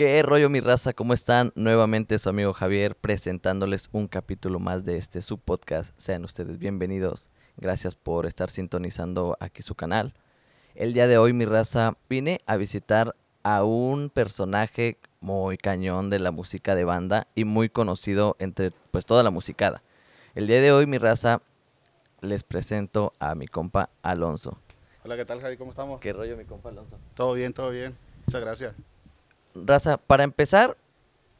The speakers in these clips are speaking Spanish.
¿Qué rollo mi raza? ¿Cómo están? Nuevamente su amigo Javier presentándoles un capítulo más de este su podcast. Sean ustedes bienvenidos. Gracias por estar sintonizando aquí su canal. El día de hoy mi raza vine a visitar a un personaje muy cañón de la música de banda y muy conocido entre pues toda la musicada. El día de hoy mi raza les presento a mi compa Alonso. Hola, ¿qué tal, Javi? ¿Cómo estamos? ¿Qué rollo mi compa Alonso? Todo bien, todo bien. Muchas gracias. Raza, para empezar,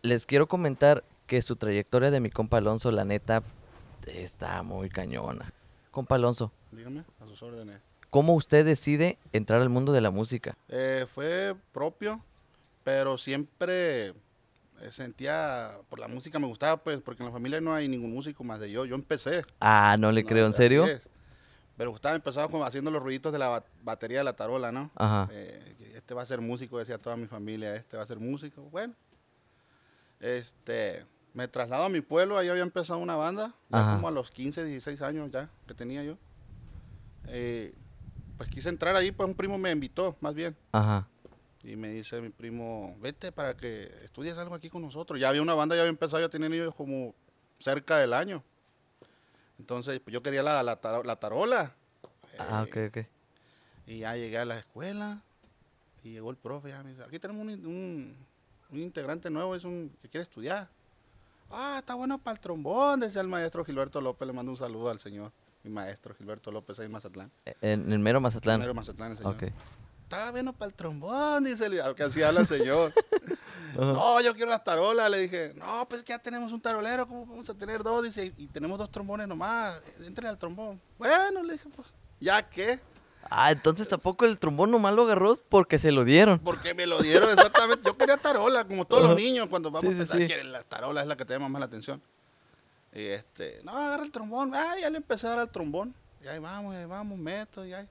les quiero comentar que su trayectoria de mi compa Alonso, la neta, está muy cañona. Compa Alonso, Dígame, a sus órdenes. ¿cómo usted decide entrar al mundo de la música? Eh, fue propio, pero siempre eh, sentía, por la música me gustaba, pues, porque en la familia no hay ningún músico más de yo. Yo empecé. Ah, no le ¿no? creo, ¿en serio? es. Pero gustaba, empezaba como haciendo los ruiditos de la ba- batería de la tarola, ¿no? Ajá. Eh, este va a ser músico, decía toda mi familia, este va a ser músico. Bueno, este, me traslado a mi pueblo, ahí había empezado una banda, ya como a los 15, 16 años ya, que tenía yo. Eh, pues quise entrar ahí, pues un primo me invitó, más bien. Ajá. Y me dice mi primo, vete para que estudies algo aquí con nosotros. Ya había una banda, ya había empezado, ya tenían ellos como cerca del año. Entonces, pues yo quería la, la, taro- la tarola. Ah, Eh, ok, ok. y ya llegué a la escuela y llegó el profe. Ya me dice, aquí tenemos un, un- un integrante nuevo, es un que quiere estudiar. Ah, está bueno para el trombón, decía el maestro Gilberto López. Le mando un saludo al señor, mi maestro Gilberto López ahí en Mazatlán. En el mero Mazatlán. Primero Mazatlán, el señor. Ok. Está bueno para el trombón, dice el que así habla el señor. no, yo quiero las tarolas. Le dije, no, pues que ya tenemos un tarolero, ¿cómo vamos a tener dos? Dice, y tenemos dos trombones nomás, entren al trombón. Bueno, le dije, pues, ¿ya qué? Ah, entonces tampoco el trombón nomás lo agarró porque se lo dieron. Porque me lo dieron exactamente. Yo quería tarola, como todos los niños cuando vamos Sí, a empezar, sí. quieren la tarola es la que te llama más la atención. Y este, no, agarra el trombón. Ah, ya le empecé a dar al trombón. Y ahí vamos, ahí vamos, meto, y ahí.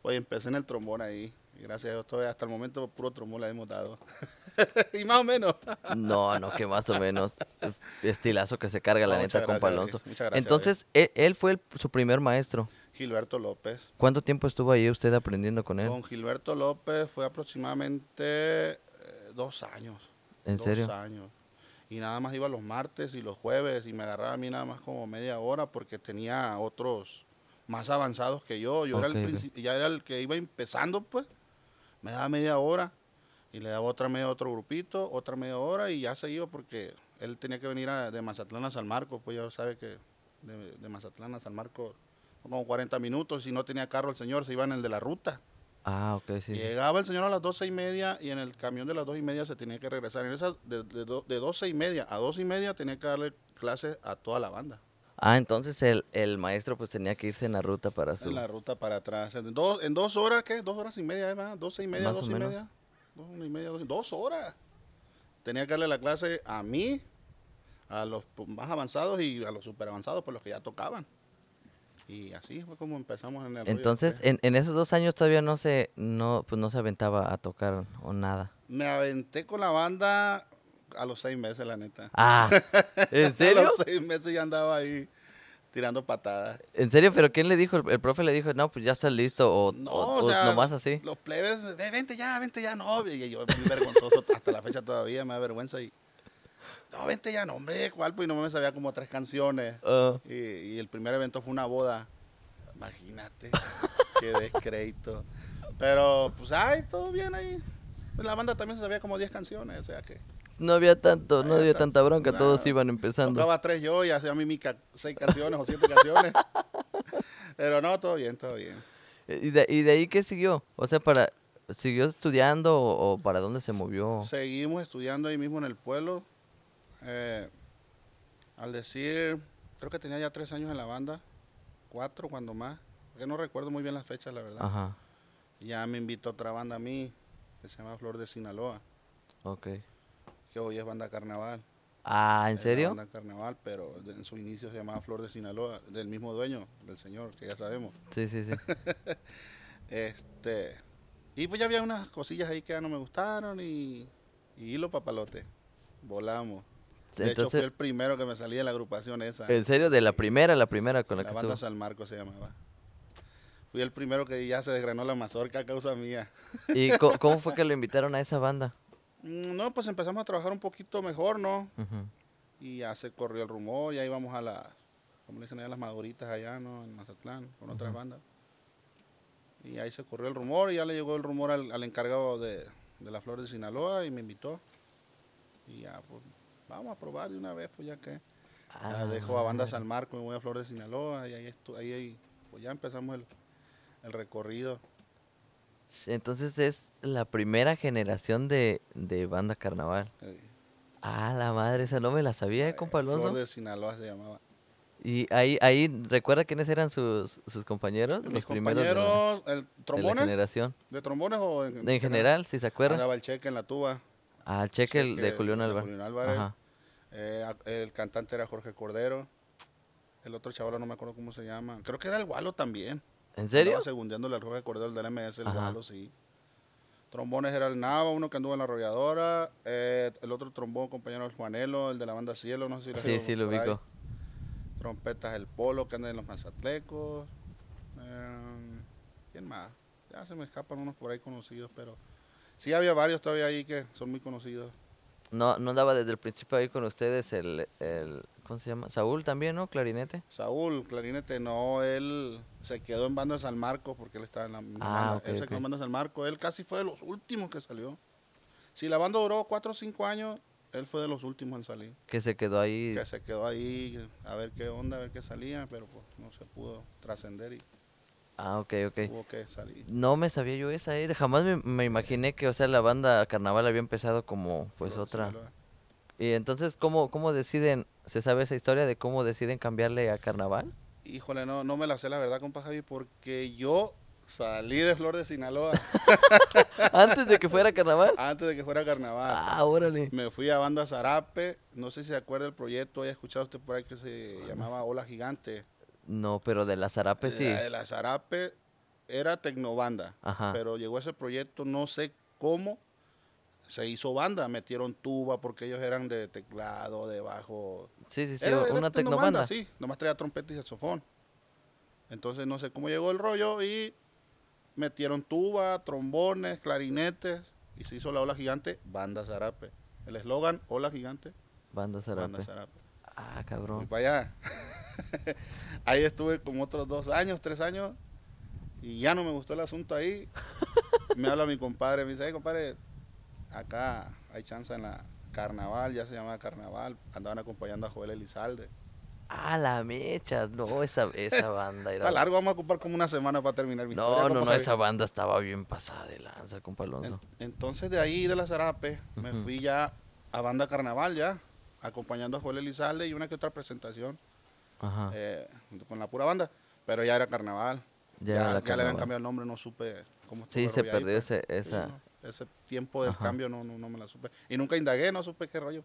Pues empecé en el trombón ahí. Gracias a Dios, todavía hasta el momento puro trombón le hemos dado. y más o menos. No, no, que más o menos. Estilazo que se carga la neta, muchas compa gracias, Alonso. David. Muchas gracias, Entonces, él, él fue el- su primer maestro. Gilberto López. ¿Cuánto tiempo estuvo ahí usted aprendiendo con él? Con Gilberto López fue aproximadamente eh, dos años. ¿En dos serio? años. Y nada más iba los martes y los jueves y me agarraba a mí nada más como media hora porque tenía otros más avanzados que yo. Yo era el ok. princi- ya era el que iba empezando, pues. Me daba media hora y le daba otra media a otro grupito, otra media hora y ya se iba porque él tenía que venir a- de Mazatlán a San Marcos, pues ya sabe que de, de Mazatlán a San Marcos son como 40 minutos. Si no tenía carro el señor, se iba en el de la ruta. Ah, ok, sí. Llegaba el señor a las doce y media y en el camión de las dos y media se tenía que regresar. En esa, de, de, de doce y media a dos y media tenía que darle clases a toda la banda. Ah, entonces el, el maestro pues tenía que irse en la ruta para su... En la ruta para atrás. En dos, en dos horas, ¿qué? Dos horas y media, ¿verdad? Doce y media, Más dos y menos. media. Dos y media, dos, dos horas. Tenía que darle la clase a mí, a los más avanzados y a los super avanzados, por los que ya tocaban. Y así fue como empezamos en el Entonces, este. en, en esos dos años todavía no se, no, pues no se aventaba a tocar o nada. Me aventé con la banda a los seis meses, la neta. Ah, ¿en A serio? los seis meses ya andaba ahí tirando patadas. ¿En serio? ¿Pero quién le dijo? ¿El, el profe le dijo, no, pues ya estás listo? ¿O, No, o- sea, nomás así? Los plebes, "Ve, vente ya, vente ya, no. Y yo muy vergonzoso hasta la fecha todavía, me da vergüenza. Y, no, vente ya, no, hombre, ¿cuál? Pues no me sabía como tres canciones. Ah, Y, y el primer evento fue una boda. Imagínate, qué descrédito. Pero, pues, ay, todo bien ahí. Pues la banda también se sabía como 10 canciones, o sea que no había tanto, no había tanta bronca, todos iban empezando. tocaba tres yo y hacía mímica seis canciones o siete canciones. Pero no, todo bien, todo bien. ¿Y de, ¿Y de ahí qué siguió? O sea, para ¿siguió estudiando o, o para dónde se movió? Seguimos estudiando ahí mismo en el pueblo. Eh, al decir, creo que tenía ya tres años en la banda, cuatro cuando más, porque no recuerdo muy bien las fechas, la verdad. Ajá, Ya me invitó otra banda a mí, que se llama Flor de Sinaloa, ok. Que hoy es banda carnaval. Ah, ¿en serio? Banda carnaval, pero en su inicio se llamaba Flor de Sinaloa, del mismo dueño, del señor, que ya sabemos. Sí, sí, sí. Este, y pues ya había unas cosillas ahí que ya no me gustaron y, y hilo papalote. Volamos. De hecho, fui Entonces, el primero que me salí de la agrupación esa. ¿en serio? ¿De la primera, la primera con la, la que banda estuvo? San Marcos se llamaba. Fui el primero que ya se desgranó la mazorca a causa mía. ¿Y cómo fue que lo invitaron a esa banda? Mm, No, pues empezamos a trabajar un poquito mejor, ¿no? Y ya se corrió el rumor, ya íbamos a las, como le dicen allá, las maduritas allá, ¿no? En Mazatlán, con otras bandas. Y ahí se corrió el rumor y ya le llegó el rumor al, al encargado de, de la Flor de Sinaloa y me invitó. Y ya, pues, vamos a probar de una vez, pues ya que. Ya Ah, dejo a Banda. San Marco, me voy a Flor de Sinaloa y ahí, ahí, pues ya empezamos el, el recorrido. Entonces es la primera generación de, de banda carnaval. Eh, Ah, la madre, esa no me la sabía, eh, compa Alonso. De Sinaloa se llamaba. Y ahí, ahí, ¿recuerda quiénes eran sus, sus compañeros? Los primeros de la- compañeros, el de la, trombones, generación. de trombones o en, En general, si se acuerda. Andaba el cheque en la tuba. Ah, el cheque el de Cheque, Julián Álvarez. Julián Álvarez. Ajá. Eh, el cantante era Jorge Cordero. El otro chaval no me acuerdo cómo se llama. Creo que era el Gualo también. ¿En serio? Andaba segundeándole al Jorge Cordero del MS, el. Gualo, sí. Trombones era el Nava, uno que anduvo en la arrolladora. eh, el otro trombón, compañero, el Juanelo, el de la banda Cielo, no sé si lo Sí, sí, lo ahí. ubico. Trompetas, el Polo, que anda en los Mazatlecos. Eh, ¿Quién más? Ya se me escapan unos por ahí conocidos, pero sí había varios todavía ahí que son muy conocidos. No, no andaba desde el principio ahí con ustedes el, el, ¿cómo se llama? Saúl también, ¿no? Clarinete. Saúl, clarinete, no, él se quedó en banda de San Marcos porque él estaba en la Ah, banda. ok, él se quedó en banda de San Marcos, él casi fue de los últimos que salió. Si la banda duró cuatro o cinco años, él fue de los últimos en salir. Que se quedó ahí. Que se quedó ahí a ver qué onda, a ver qué salía, pero pues no se pudo trascender y Ah, ok, ok. tuvo que salir. No me sabía yo esa, eh. Jamás me, me imaginé que, o sea, la banda carnaval había empezado como, pues, Pero otra. sí Y entonces, ¿cómo, cómo deciden, se sabe esa historia de cómo deciden cambiarle a carnaval? Híjole, no, no me la sé la verdad, compa Javi, porque yo salí de Flor de Sinaloa Antes de que fuera carnaval. antes de que fuera carnaval. Ah, órale. Me fui a Banda Zarape, no sé si se acuerda del proyecto, haya escuchado usted por ahí que se llamaba Ola Gigante. No, pero de la Zarape sí. La, la Zarape era tecnobanda, Ajá. pero llegó ese proyecto, no sé cómo, se hizo banda, metieron tuba porque ellos eran de teclado, de bajo. Sí, sí, sí, Era- era una tecnobanda. Sí, nomás traía trompeta y saxofón. Entonces no sé cómo llegó el rollo y metieron tuba, trombones, clarinetes y se hizo la Ola Gigante, Banda Zarape. El eslogan, Ola Gigante, Banda Zarape. Banda Zarape. Ah, cabrón. para allá. ahí estuve como otros dos años, tres años, y ya no me gustó el asunto ahí. me habla mi compadre, me dice, "Hey, compadre, acá hay chance en la carnaval, ya se llama carnaval. Andaban acompañando a Joel Elizalde. Ah, la mecha. No, esa, esa banda era. Está largo, vamos a ocupar como una semana para terminar mi historia, No, no, no, esa banda estaba bien pasada de lanza, compa Alonso. En- entonces de ahí, de la Zarape, me fui ya a banda carnaval ya, acompañando a Joel Elizalde y una que otra presentación Ajá. eh, con la pura banda. Pero ya era carnaval. ya, Ya, ya le habían cambiado el nombre, no supe cómo Sí, se ahí, perdió pues. ese, Sí, esa. no, ese tiempo del Ajá. cambio no, no, no me la supe. Y nunca indagué, no supe qué rollo.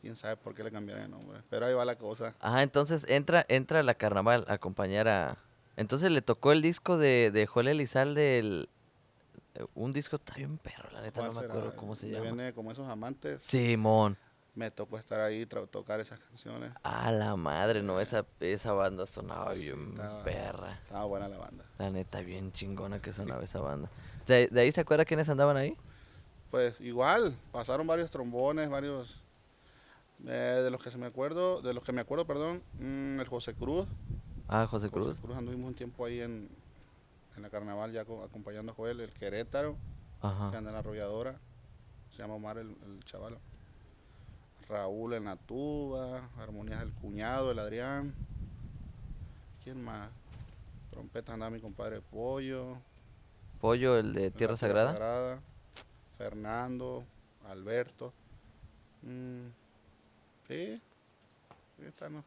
Quién sabe por qué le cambiaron el nombre. Pero ahí va la cosa. Ajá, entonces entra, entra a la carnaval a acompañar a. Entonces le tocó el disco de, de Joel Elizalde, el, eh, un disco está bien perro, la neta, no ¿Cuál me acuerdo cómo se llama. Viene como esos amantes. Simón. Me tocó estar ahí, tocar esas canciones. A la madre, no, esa, esa banda sonaba Sí, bien estaba- perra. Estaba buena la banda. La neta, bien chingona que sonaba esa banda. ¿De, de ahí se acuerda quiénes andaban ahí? Pues igual, pasaron varios trombones, varios eh, de los que se me acuerdo, de los que me acuerdo, perdón, mm, el José Cruz. Ah, José Cruz. José Cruz anduvimos un tiempo ahí en, en la carnaval ya co- acompañando a Joel, el Querétaro, que Ajá. anda en la arrolladora. Se llama Omar el, el chaval. Raúl en la tuba, armonías el cuñado, el Adrián. ¿Quién más? Trompetas andaba mi compadre Pollo. Pollo, el de Tierra Sagrada. Fernando, Alberto. Mm, sí. está, ¿no?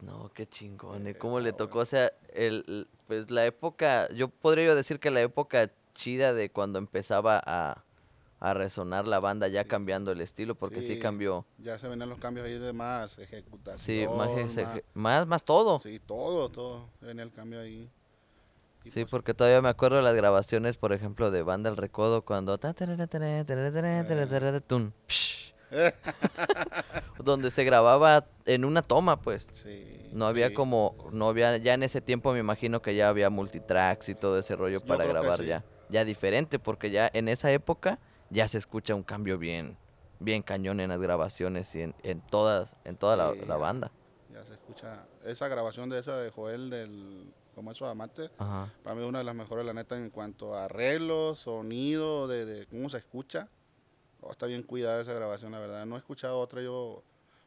No, qué chingón. ¿Y Eh, cómo le tocó? O sea, el, pues la época, yo podría yo decir que la época chida de cuando empezaba a, a resonar la banda, ya Sí. cambiando el estilo, porque sí, Sí, cambió. Ya se venían los cambios ahí de más ejecutación. Sí, más- más, más todo. Sí, todo, todo. Venía el cambio ahí. Sí, pues, porque todavía me acuerdo de las grabaciones, por ejemplo, de Banda El Recodo, cuando... donde se grababa en una toma, pues. sí, No había sí. como, no había, ya en ese tiempo me imagino que ya había multitracks y todo ese rollo Yo para grabar sí. ya. Ya diferente, porque ya en esa época ya se escucha un cambio bien, bien cañón en las grabaciones y en, en todas, en toda la, la banda. Ya se escucha. Esa grabación de esa de Joel del Como esos amantes, Ajá. para mí es una de las mejores, la neta, en cuanto a arreglos, sonido, de, de cómo se escucha. Oh, está bien cuidada esa grabación, la verdad. No he escuchado otra yo.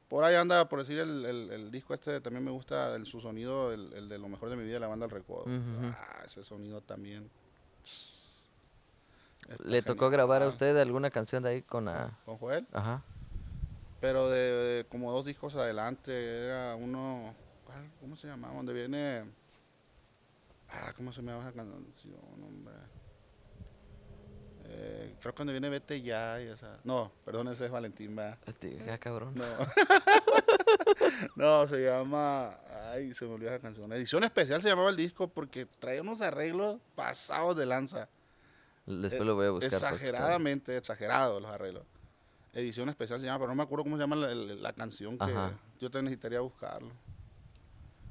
Por ahí anda, por decir, el, el- el disco este también me gusta el, su sonido, el, el de lo mejor de mi vida, la banda El Recodo. Ujú. Ah, ese sonido también. Está ¿Le tocó genial. grabar a usted alguna canción de ahí con la... Con Joel. Ajá. Pero de, de como dos discos adelante, era uno, ¿cuál? ¿cómo se llamaba? Donde viene, ah, ¿cómo se llama esa canción, hombre? Eh, creo que donde viene Vete Ya y esa, no, perdón, ese es Valentín, va. Ya, cabrón. No. no, se llama, ay, se me olvidó esa canción. Edición especial se llamaba el disco porque traía unos arreglos pasados de lanza. Después Eh, lo voy a buscar. para escucharlo. Exageradamente exagerados los arreglos. Edición especial se llama, pero no me acuerdo cómo se llama la, la- la canción que Ajá. yo te necesitaría buscarlo.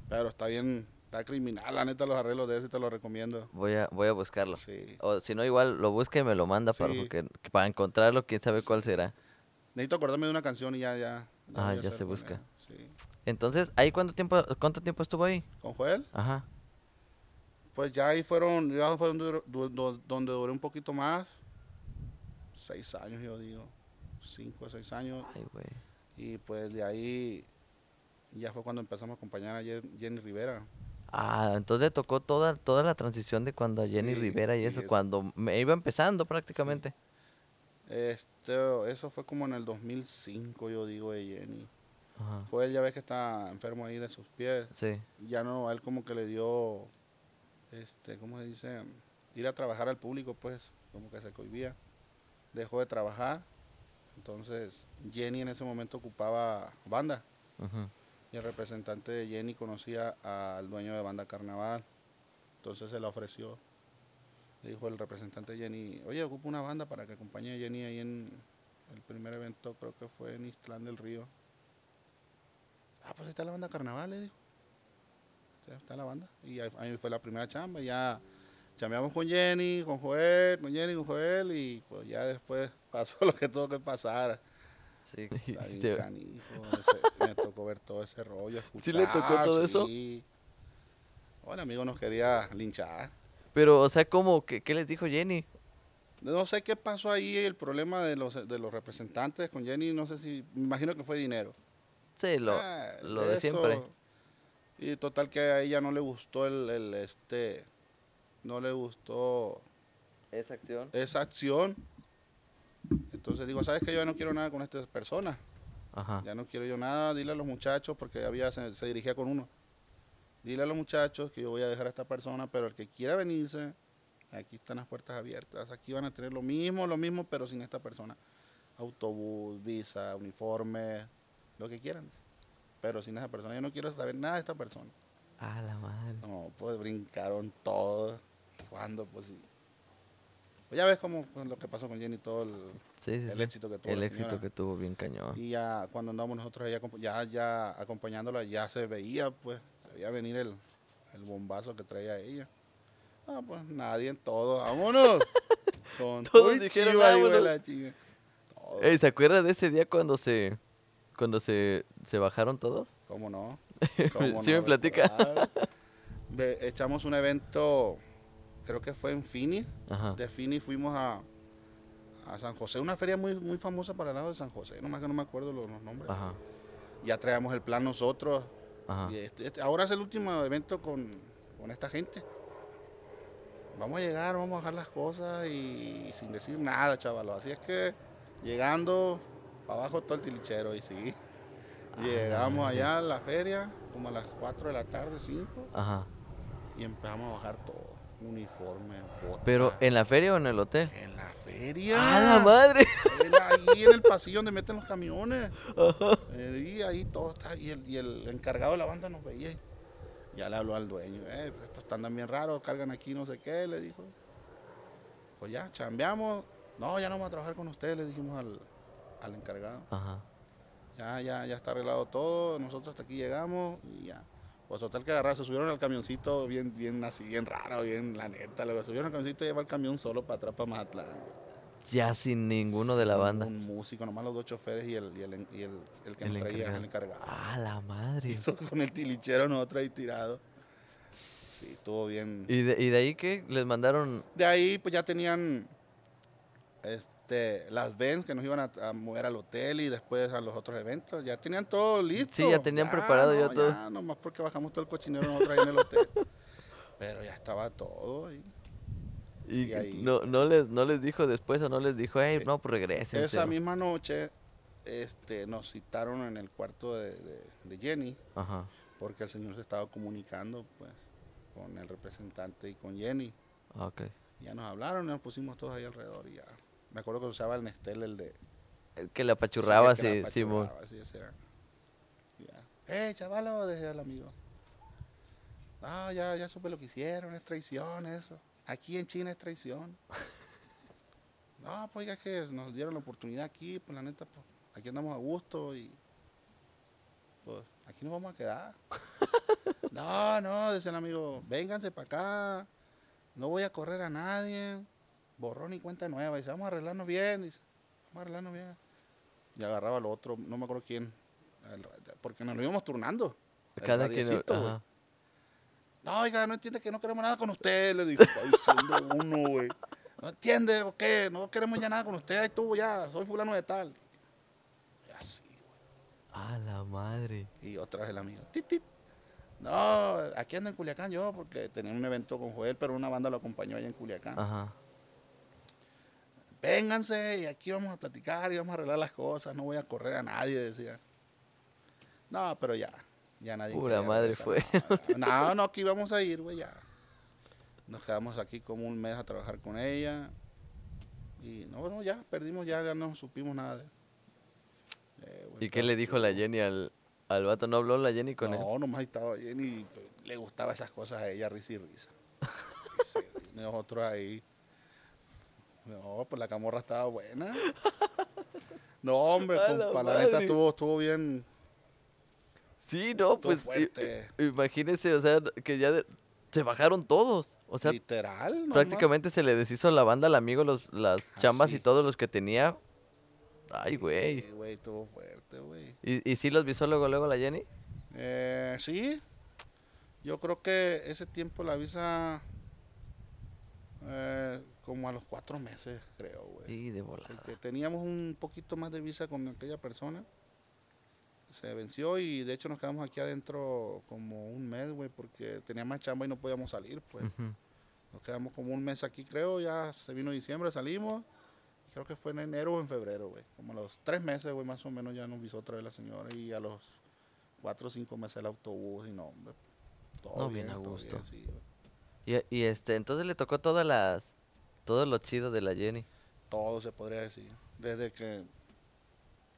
Pero está bien, está criminal, la neta, los arreglos de ese te lo recomiendo. Voy a, voy a buscarlo. Sí. O si no, igual lo busca y me lo manda para, porque, para encontrarlo, quién sabe cuál será. Necesito acordarme de una canción y ya, ya. Ah, ya se busca. Sí. Entonces, ¿ahí cuánto tiempo, cuánto tiempo estuvo ahí? ¿Con Joel? Ajá. Pues ya ahí fueron, ya fue donde, donde duré un poquito más. Seis años, yo digo. Cinco o seis años. Ay, güey. Y pues de ahí ya fue cuando empezamos a acompañar a Jen- Jenny Rivera. Ah, entonces le tocó toda, toda la transición de cuando a Jenny Sí, Rivera y y eso, cuando me iba empezando prácticamente. Este, eso fue como en el 2005, yo digo, de Jenny. Ajá. Joel ya ves que está enfermo ahí de sus pies. Sí. Ya no, a él como que le dio, este, ¿cómo se dice? Ir a trabajar al público, pues, como que se cohibía. Dejó de trabajar. Entonces, Jenny en ese momento ocupaba banda. ujú. Y el representante de Jenny conocía al dueño de banda Carnaval. Entonces se la ofreció. Le dijo el representante de Jenny, oye, ocupo una banda para que acompañe a Jenny ahí en el primer evento, creo que fue en Istlán del Río. Ah, pues ahí está la banda Carnaval, le dijo. Sí, está la banda. Y ahí, ahí fue la primera chamba. Ya chambeamos con Jenny, con Joel, con Jenny, con Joel. Y pues ya después pasó lo que tuvo que pasar. Sí. Bien Se- canijo, ese- tocó ver todo ese rollo. ¿Sí le tocó escuchar, todo eso? sí. El amigo nos quería linchar. Pero, o sea, ¿cómo? ¿Qué, qué les dijo Jenny? No sé qué pasó ahí, el problema de los, de los representantes con Jenny, no sé si, me imagino que fue dinero. Sí, lo, Ah, lo de siempre. Y total que a ella no le gustó el, el, este, no le gustó Esa acción. esa acción. Entonces digo, ¿sabes que Yo no quiero nada con estas personas. Ajá. Ya no quiero yo nada, dile a los muchachos, porque había se, se dirigía con uno. Dile a los muchachos que yo voy a dejar a esta persona, pero el que quiera venirse, aquí están las puertas abiertas. Aquí van a tener lo mismo, lo mismo, pero sin esta persona. Autobús, visa, uniforme, lo que quieran. Pero sin esa persona, yo no quiero saber nada de esta persona. Ah, la madre. No, pues brincaron todos. ¿Cuándo? Pues sí. Pues ya ves cómo pues, lo que pasó con Jenny, todo el, Sí, sí, el sí. éxito que tuvo. El éxito señora. que tuvo bien cañón. Y ya cuando andamos nosotros ahí acompa- ya, ya acompañándola, ya se veía, pues, se veía venir el, el bombazo que traía ella. Ah, pues nadie en todo, vámonos. Con Todos dijeron, chiva, "Vámonos". la chinga. Todo, Ey, ¿se acuerda de ese día cuando se cuando se, se bajaron todos? ¿Cómo no? Sí me platica. Ve, echamos un evento, creo que fue en Fini. Ajá. De Fini fuimos a, a San José, una feria muy, muy famosa para el lado de San José, nomás que no me acuerdo los, los nombres. Ajá. Ya traíamos el plan nosotros. Ajá. Y este- este- ahora es el último evento con, con esta gente. Vamos a llegar, vamos a bajar las cosas y, sin decir nada, chavalos. Así es que llegando para abajo todo el tilichero y sí. Ah, Llegamos allá a la feria, como a las 4 de la tarde, 5, Ajá. y empezamos a bajar todo. Uniforme, botas. Pero en la feria o en el hotel? en la feria. ¡Ah, la madre! Ahí en el pasillo donde meten los camiones. Eh, y ahí todo está. Y el, y el encargado de la banda nos veía. Ya le habló al dueño. Eh, estos están bien raros, cargan aquí no sé qué, le dijo. Pues ya, chambeamos. No, ya no vamos a trabajar con ustedes, le dijimos al, al encargado. Ajá. Ya, ya, ya está arreglado todo. Nosotros hasta aquí llegamos y ya. Pues total que agarrar, se subieron al camioncito bien, bien así, bien raro, bien la neta. Luego subieron al camioncito y lleva el camión solo para atrás, para Mazatlán. Ya sin ninguno de la banda. Un músico, nomás los dos choferes y el, y el, y el, el que El nos traía, encargado. el encargado. Ah, la madre. Y con el tilichero nosotros ahí tirado. Sí, estuvo bien. ¿Y de, ¿Y de ahí qué? ¿Les mandaron? De ahí pues ya tenían este, las Benz que nos iban a, a mover al hotel y después a los otros eventos. Ya tenían todo listo. Sí, ya tenían preparado ya todo. Ya, nomás porque bajamos todo el cochinero nosotros ahí en el hotel. Pero ya estaba todo ahí. ¿Y, Y ahí- no, no, les, no les dijo después o no les dijo, hey, no, pues regresen? Esa misma noche este, nos citaron en el cuarto de, de- de Jenny Ajá. porque el señor se estaba comunicando pues con el representante y con Jenny. Ah, Ok. Ya nos hablaron y nos pusimos todos ahí alrededor y ya. Me acuerdo que usaba el Nestel, el de... El que le apachurraba, Sí, el que sí, la apachurraba, sí, era. Ya. ¡Eh, chavalo! Decía el amigo. Ah, ya, ya supe lo que hicieron, es traición eso. Aquí en China es traición. No, pues ya que nos dieron la oportunidad aquí, pues la neta, pues aquí andamos a gusto y pues aquí nos vamos a quedar. No, no, decía el amigo, vénganse para acá, no voy a correr a nadie, borrón y cuenta nueva, dice, vamos a arreglarnos bien, dice, vamos a arreglarnos bien. Y agarraba al otro, no me acuerdo quién, porque nos lo íbamos turnando. Cada quien. No, oiga, no entiende que no queremos nada con usted, le dijo, "Ay, siendo uno, güey. No entiende, ¿o qué? No queremos ya nada con usted, ahí tú ya, soy fulano de tal. Y así, güey. Ah, la madre. Y otra vez el amigo, tit, tit. No, aquí ando en Culiacán yo, porque tenía un evento con Joel, pero una banda lo acompañó allá en Culiacán. Ajá. Vénganse y aquí vamos a platicar y vamos a arreglar las cosas, no voy a correr a nadie, decía. No, pero ya, ya nadie. Pura madre regresar, No, no, no, aquí vamos a ir, güey, ya. Nos quedamos aquí como un mes a trabajar con ella. Y no, bueno, ya, perdimos, ya, ya no supimos nada de Eh, ¿Y qué le dijo la Jenny al, al vato? ¿No habló la Jenny con él? no, nomás estaba bien y pues, le gustaba esas cosas a ella, risa y risa. Risa y risa. Nosotros ahí. No, pues la camorra estaba buena. No, hombre, A la compa, la neta estuvo, estuvo bien. Sí, no, Estuvo pues fuerte. i- o sea, que ya de- se bajaron todos. O sea, literal, no prácticamente se le deshizo la banda al amigo los, las chambas y todos los que tenía. Ay, güey. Sí, güey, estuvo fuerte, güey. ¿Y, ¿Y sí los visó luego, luego la Jenny? Eh, sí, yo creo que ese tiempo la visa eh, como a los cuatro meses, creo, güey. Sí, de volada. Porque teníamos un poquito más de visa con aquella persona. Se venció y de hecho nos quedamos aquí adentro como un mes, güey, porque tenía más chamba y no podíamos salir, pues. Nos quedamos como un mes aquí, creo, ya se vino diciembre, salimos. Creo que fue en enero o en febrero, güey. Como a los tres meses, güey, más o menos ya nos visó otra vez la señora y a los cuatro o cinco meses el autobús y no, hombre. Todo No, bien bien, a gusto. bien, sí. Y, y este, entonces le tocó todas las, todo lo chido de la Jenny. todo se podría decir. Desde que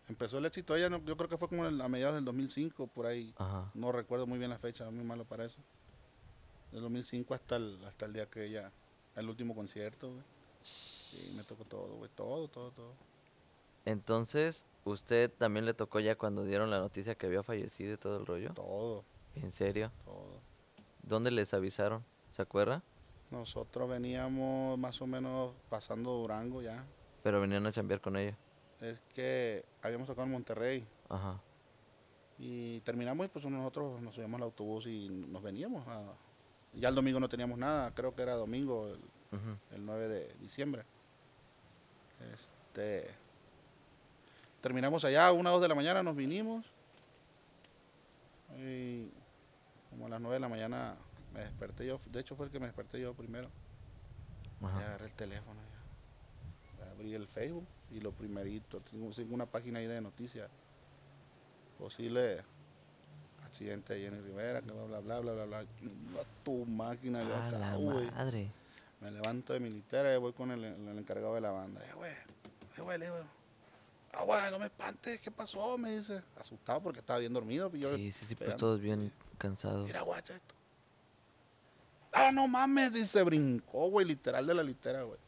empezó el éxito, ella no- yo creo que fue como a mediados del 2005, por ahí. Ajá. No recuerdo muy bien la fecha, muy malo para eso. Del 2005 hasta el, hasta el día que ella, el último concierto, güey. Sí, me tocó todo, güey, todo, todo, todo. Entonces, usted también le tocó ya cuando dieron la noticia que había fallecido y todo el rollo. Todo, ¿En serio? todo. ¿Dónde les avisaron? ¿Se acuerda? Nosotros veníamos más o menos pasando Durango ya. Pero venían a chambear con ella. Es que habíamos tocado en Monterrey Ajá. y terminamos y pues nosotros nos subíamos al autobús y nos veníamos. A, ya el domingo no teníamos nada, creo que era domingo, el, el 9 de diciembre. Este, terminamos allá, una o dos de la mañana nos vinimos. Y como a las 9 de la mañana me desperté yo, de hecho fue el que me desperté yo primero. Y Ajá. agarré el teléfono, ya. abrí el Facebook y lo primerito, tengo, una página ahí de noticias. Posible accidente de Jenny Rivera, que bla bla bla bla bla bla. Tu máquina yo A acá, la güey. madre. Me levanto de mi litera y voy con el, el encargado de la banda. Eh, güey, eh, güey, le Ah, güey, no me espantes, ¿qué pasó? Me dice. Asustado porque estaba bien dormido. y yo, Sí, sí, sí, pues todos bien cansados. Mira, guacha esto. Ah, no mames, dice, brincó, güey, literal de la litera, güey.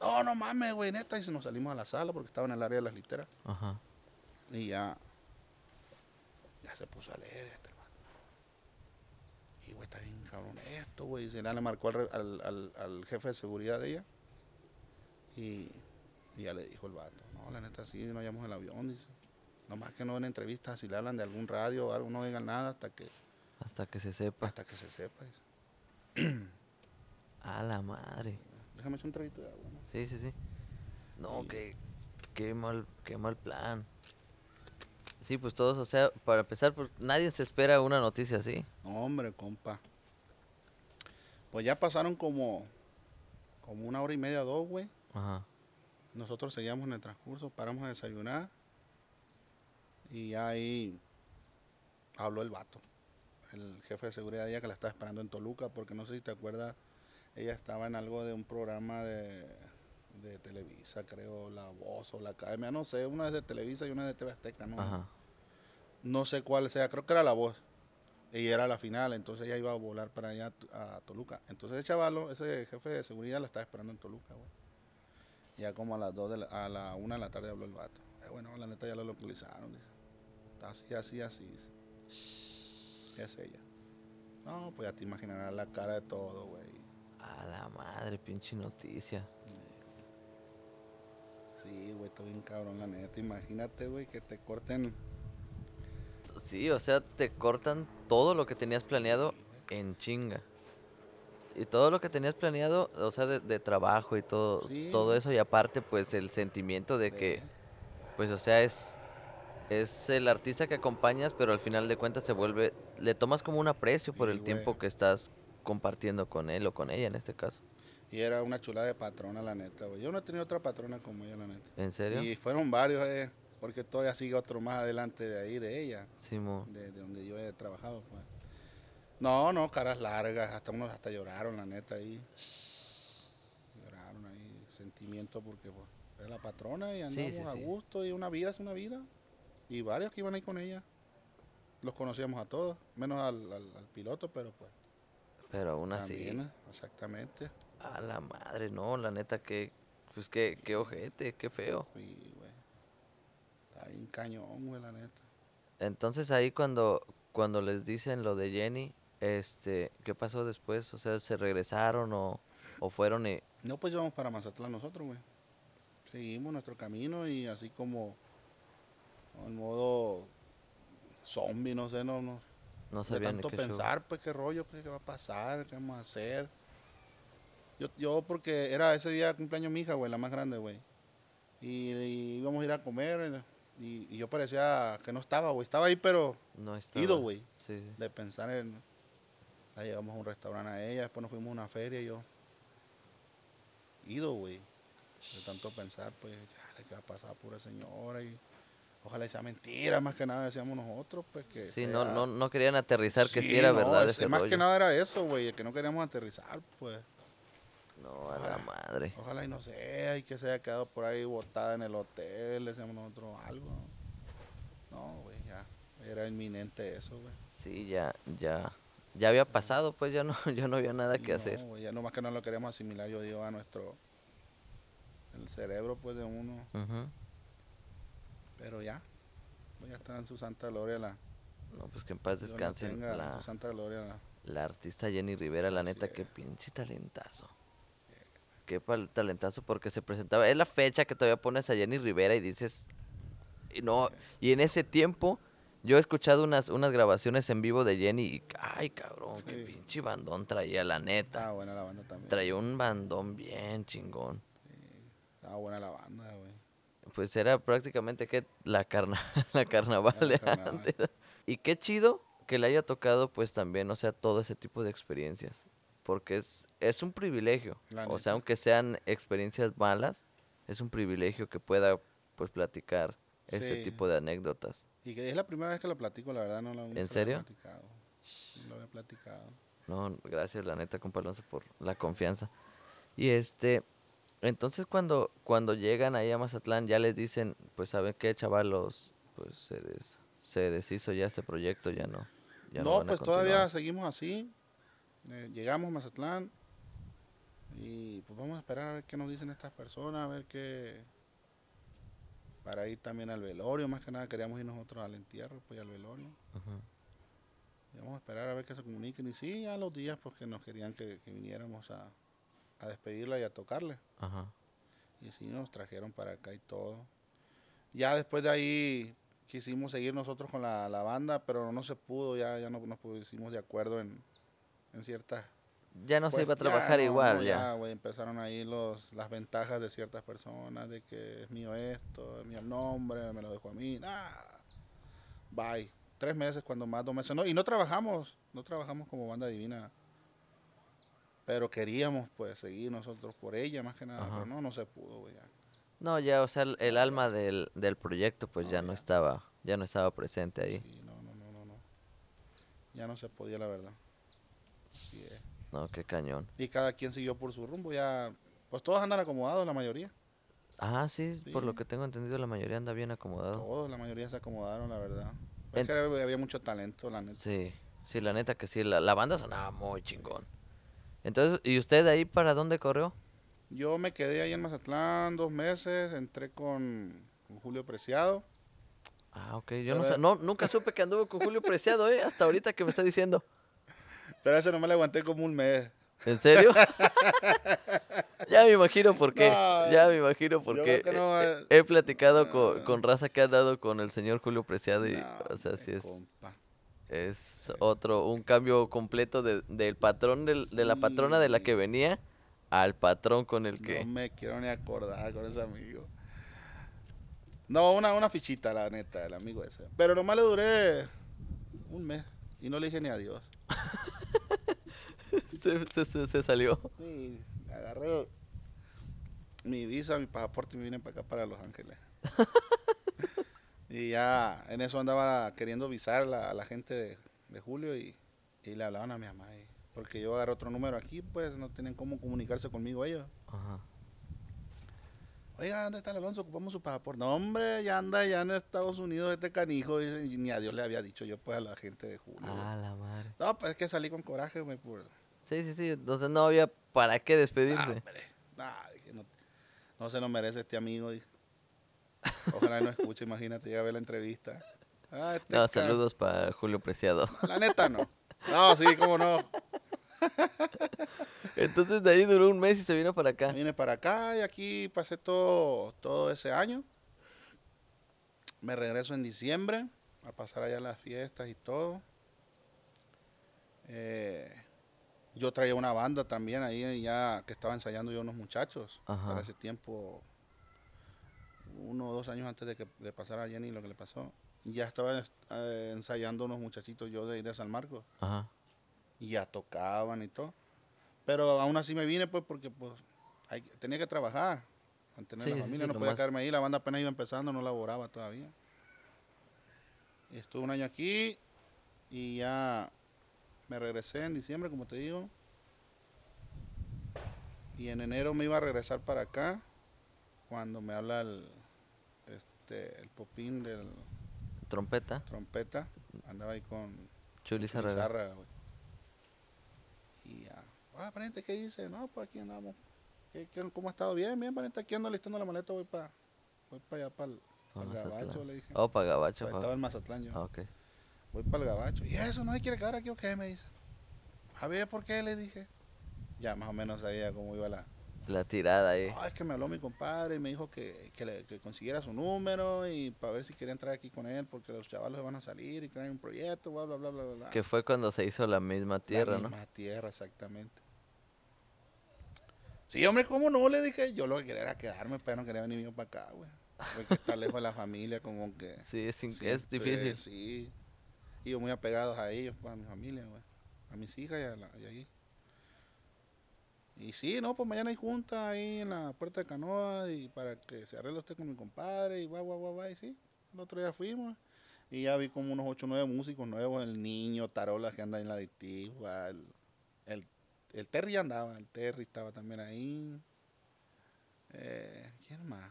No, no mames, güey, neta. Y se nos salimos a la sala porque estaba en el área de las literas. Ajá. Y ya. Ya se puso a leer este hermano. Y güey, está bien cabrón esto, güey. Y se le marcó al, al, al- al jefe de seguridad de ella. Y, y ya le dijo el vato, no, la neta sí, no hayamos el avión, dice. Nomás que no en entrevistas, si le hablan de algún radio o algo, no digan nada hasta que, Hasta que se sepa. hasta que se sepa. A la madre. Déjame echar un traguito de agua. ¿no? Sí, sí, sí. No, Y- qué, qué mal, qué mal plan. Sí, pues todos, o sea, para empezar, pues nadie se espera una noticia así. Hombre, compa. Pues ya pasaron como, como una hora y media, dos, güey. Ajá. Nosotros seguíamos en el transcurso, paramos a desayunar. Y ahí habló el vato. El jefe de seguridad de ella que la estaba esperando en Toluca, porque no sé si te acuerdas, ella estaba en algo de un programa de, de Televisa, creo, La Voz o La Academia, no sé, una es de Televisa y una es de TV Azteca, ¿no? Ajá. No sé cuál sea, creo que era La Voz. Y era la final, entonces ella iba a volar para allá a Toluca. Entonces el chavalo, ese jefe de seguridad la estaba esperando en Toluca, güey. Ya como a las 2 de la, a la 1 de la tarde habló el vato. Eh, bueno, la neta ya lo localizaron, dice. Así, así, así. dice. Es ella. No, pues ya te imaginarás la cara de todo, güey. A la madre, pinche noticia. Sí, güey, estoy bien cabrón, la neta. Imagínate, güey, que te corten. Sí, o sea, te cortan todo lo que tenías planeado en chinga. Y todo lo que tenías planeado, o sea, de, de trabajo y todo, Sí. todo eso, y aparte, pues el sentimiento de que, pues, o sea, es, es el artista que acompañas, pero al final de cuentas se vuelve, le tomas como un aprecio por el güey. tiempo que estás compartiendo con él o con ella en este caso. Y era una chula de patrona, la neta, güey. Yo no he tenido otra patrona como ella, la neta. ¿En serio? Y fueron varios, eh, porque todavía sigue otro más adelante de ahí, de ella, Simón. de, de donde yo he trabajado, pues. No, no, caras largas, hasta unos hasta lloraron, la neta, ahí. Lloraron ahí, sentimiento, porque pues, era la patrona y andamos sí, a sí. gusto, y una vida es una vida. Y varios que iban ahí con ella. Los conocíamos a todos, menos al, al- al piloto, pero pues. Pero aún así, exactamente. a la madre, no, la neta, que, pues, qué, qué ojete, qué feo. Sí, güey. Está bien cañón, güey, la neta. Entonces ahí cuando, cuando les dicen lo de Jenny, este, ¿qué pasó después? O sea, ¿se regresaron o, o fueron y... No, pues llevamos para Mazatlán nosotros, güey. Seguimos nuestro camino y así como en modo zombie, no sé, no, no. no De sabían ni tanto qué show? pensar, pues qué rollo, pues, qué va a pasar, qué vamos a hacer. Yo, yo porque era ese día de cumpleaños mi hija, güey, la más grande, güey. Y, y íbamos a ir a comer y, y yo parecía que no estaba, güey. Estaba ahí, pero No estaba. ido, güey. Sí, sí. de pensar en. La llevamos a un restaurante a ella, después nos fuimos a una feria y yo. Ido, güey. De tanto pensar, pues, ya, ¿qué va a pasar, pura señora? Y ojalá sea mentira, más que nada decíamos nosotros, pues que. Sí, no, sea- no, no querían aterrizar que sí, era no, verdad ese- Más rollo. que nada era eso, güey, que no queríamos aterrizar, pues. No, a la madre. Ojalá y no sea, y que se haya quedado por ahí botada en el hotel, decíamos nosotros algo. No, güey, ya. Era inminente eso, güey. Sí, ya, ya, ya había pasado, pues ya no, ya no había nada que No, hacer. güey, ya nomás que no lo queremos asimilar, yo digo, a nuestro. El cerebro, pues, de uno. Ujú. Pero ya. Pues ya está en su santa gloria la. No, pues que en paz Dios la en su santa gloria la. la artista Jenny Rivera, la neta, qué pinche talentazo. Qué talentazo porque se presentaba. Es la fecha que todavía pones a Jenny Rivera y dices. Y no, y en ese tiempo yo he escuchado unas, unas grabaciones en vivo de Jenny y ay cabrón, qué pinche bandón traía, la neta. Estaba buena la banda también. Traía un bandón bien chingón. Estaba buena la banda, güey. Pues era prácticamente que la carna, la carnaval de carnaval. antes. Y qué chido que le haya tocado pues también, o sea, todo ese tipo de experiencias. Porque es, es un privilegio. La o neta. sea, aunque sean experiencias malas, es un privilegio que pueda pues platicar ese tipo de anécdotas. Y que es la primera vez que lo platico, la verdad, no lo nunca lo serio? había platicado. No lo había platicado. No, gracias la neta, compa Alonso, por la confianza. Y este, entonces cuando, cuando llegan ahí a Mazatlán, ya les dicen, pues saben qué, chavalos, pues se, des- se deshizo ya este proyecto, ya no. Ya no, pues todavía seguimos así. Eh, llegamos a Mazatlán y pues vamos a esperar a ver qué nos dicen estas personas, a ver qué... Para ir también al velorio, más que nada queríamos ir nosotros al entierro, pues al velorio. Y vamos a esperar a ver que se comuniquen. Y sí, a los días, porque nos querían que, que viniéramos a, a despedirla y a tocarle. Ajá. Y sí, nos trajeron para acá y todo. Ya después de ahí quisimos seguir nosotros con la, la banda, pero no se pudo, ya, ya no nos pusimos de acuerdo en, en ciertas Ya no se pues iba a ya trabajar no, igual, no, ya. güey, empezaron ahí los, las ventajas de ciertas personas, de que es mío esto, es mío el nombre, me lo dejó a mí. Nah. Bye. Tres meses, cuando más, dos meses. No, y no trabajamos, no trabajamos como banda divina. Pero queríamos, pues, seguir nosotros por ella, más que nada. Ajá. Pero no, no se pudo, güey. No, ya, o sea, el, el alma del, del proyecto pues No, ya no estaba, ya no estaba presente ahí. Sí, no, no, no, no, no. Ya no se podía, la verdad. Es. No, qué cañón. Y cada quien siguió por su rumbo, ya. Pues todos andan acomodados, la mayoría. Ah, sí, por lo Sí. que tengo entendido la mayoría anda bien acomodado. Todos, la mayoría se acomodaron, la verdad. En- Es que había había mucho talento, la neta. Sí, sí, la neta que sí, la, la banda sonaba muy chingón. Entonces, ¿y usted ahí para dónde corrió? Yo me quedé ahí en Mazatlán dos meses, entré con, con Julio Preciado. Ah, ok, yo no, no, nunca supe que anduvo con Julio Preciado, ¿eh? Hasta ahorita que me está diciendo. Pero ese no me lo aguanté como un mes. ¿En serio? ya me imagino por qué. No, ya me imagino por qué. no, Eh, He platicado con, no. con raza que ha dado con el señor Julio Preciado y, o sea, sí hombre, es, compa. Es otro, un cambio completo de- del patrón, del- de la patrona de la que venía al patrón con el que... No me quiero ni acordar con ese amigo. No, una, una fichita, la neta, el amigo ese. Pero nomás le duré un mes y no le dije ni adiós. se, se- se- se salió. Sí, agarré mi visa, mi pasaporte y me vine para acá, para Los Ángeles. y ya en eso andaba queriendo visar la- a la gente de, de Julio y, y le hablaban a mi mamá. y- porque yo agarré otro número aquí, pues no tienen cómo comunicarse conmigo ellos. Ajá. Oiga, ¿dónde está el Alonso? Ocupamos su pasaporte. No, hombre, ya anda ya en Estados Unidos este canijo. Y, y ni a Dios le había dicho yo, pues, a la gente de Julio. Ah, la madre. No, pues es que salí con coraje, güey, por... Sí, sí, sí. Entonces no había para qué Ah, despedirse. hombre, nah, dije, no, no se lo merece este amigo. dije. Ojalá no escuche, imagínate, llega a ver la entrevista. Ah, este No, saludos para Julio Preciado. La neta, no. No, sí, cómo no. Entonces de ahí duró un mes y se vino para acá. Vine para acá y aquí pasé todo, todo ese año. Me regreso en diciembre a pasar allá las fiestas y todo. Eh, yo traía una banda también ahí ya que estaba ensayando yo unos muchachos. Ajá. Para ese tiempo, uno o dos años antes de que le pasara a Jenny lo que le pasó. Ya estaba eh, ensayando unos muchachitos yo de, San Marcos Ajá. y ya tocaban y todo. Pero aún así me vine pues porque pues hay tenía que trabajar, mantener Sí, la familia, sí, no podía más- quedarme ahí, la banda apenas iba empezando, no laboraba todavía. Y estuve un año aquí y ya me regresé en diciembre, como te digo. Y en enero me iba a regresar para acá cuando me habla el, este, el popín del Trompeta. trompeta. Andaba ahí con Chuli güey. Y ya, ah, pariente, ¿qué dice? No, pues aquí andamos. ¿Qué, qué, cómo ha estado? Bien, bien, pariente, aquí ando listando la maleta, voy para voy pa allá, para el, Pa' gabacho, le dije. Oh, para Gabacho. Pa- estaba en Mazatlán yo. Ah, ok. Voy para el gabacho. ¿Y eso no se quiere quedar aquí o qué? Me dice. A ver, ¿por qué? Le dije. Ya más o menos sabía cómo iba la... La tirada ahí. Ah, es que me habló mi compadre y me dijo que, que, le- que consiguiera su número y para ver si quería entrar aquí con él porque los chavalos van a salir y crean un proyecto, bla, bla, bla, bla, bla. Que fue cuando se hizo la misma tierra, la ¿no? misma tierra, exactamente. Sí, hombre, ¿cómo no? Le dije, yo lo que quería era quedarme, pero no quería venir yo para acá, güey. Porque está lejos de la familia, como que... Sí, es, difícil. Sí. Y yo muy apegados a ellos, pues, a mi familia, güey. A mis hijas y, a la, y. Y sí, no, pues mañana hay junta ahí en la puerta de canoa y para que se arregle usted con mi compadre y va, va, va, va, y sí. El otro día fuimos y ya vi como unos 8 o 9 músicos nuevos, el niño, Tarola que anda en la adictiva, el, el, el Terry andaba, el Terry estaba también ahí. Eh, ¿Quién más?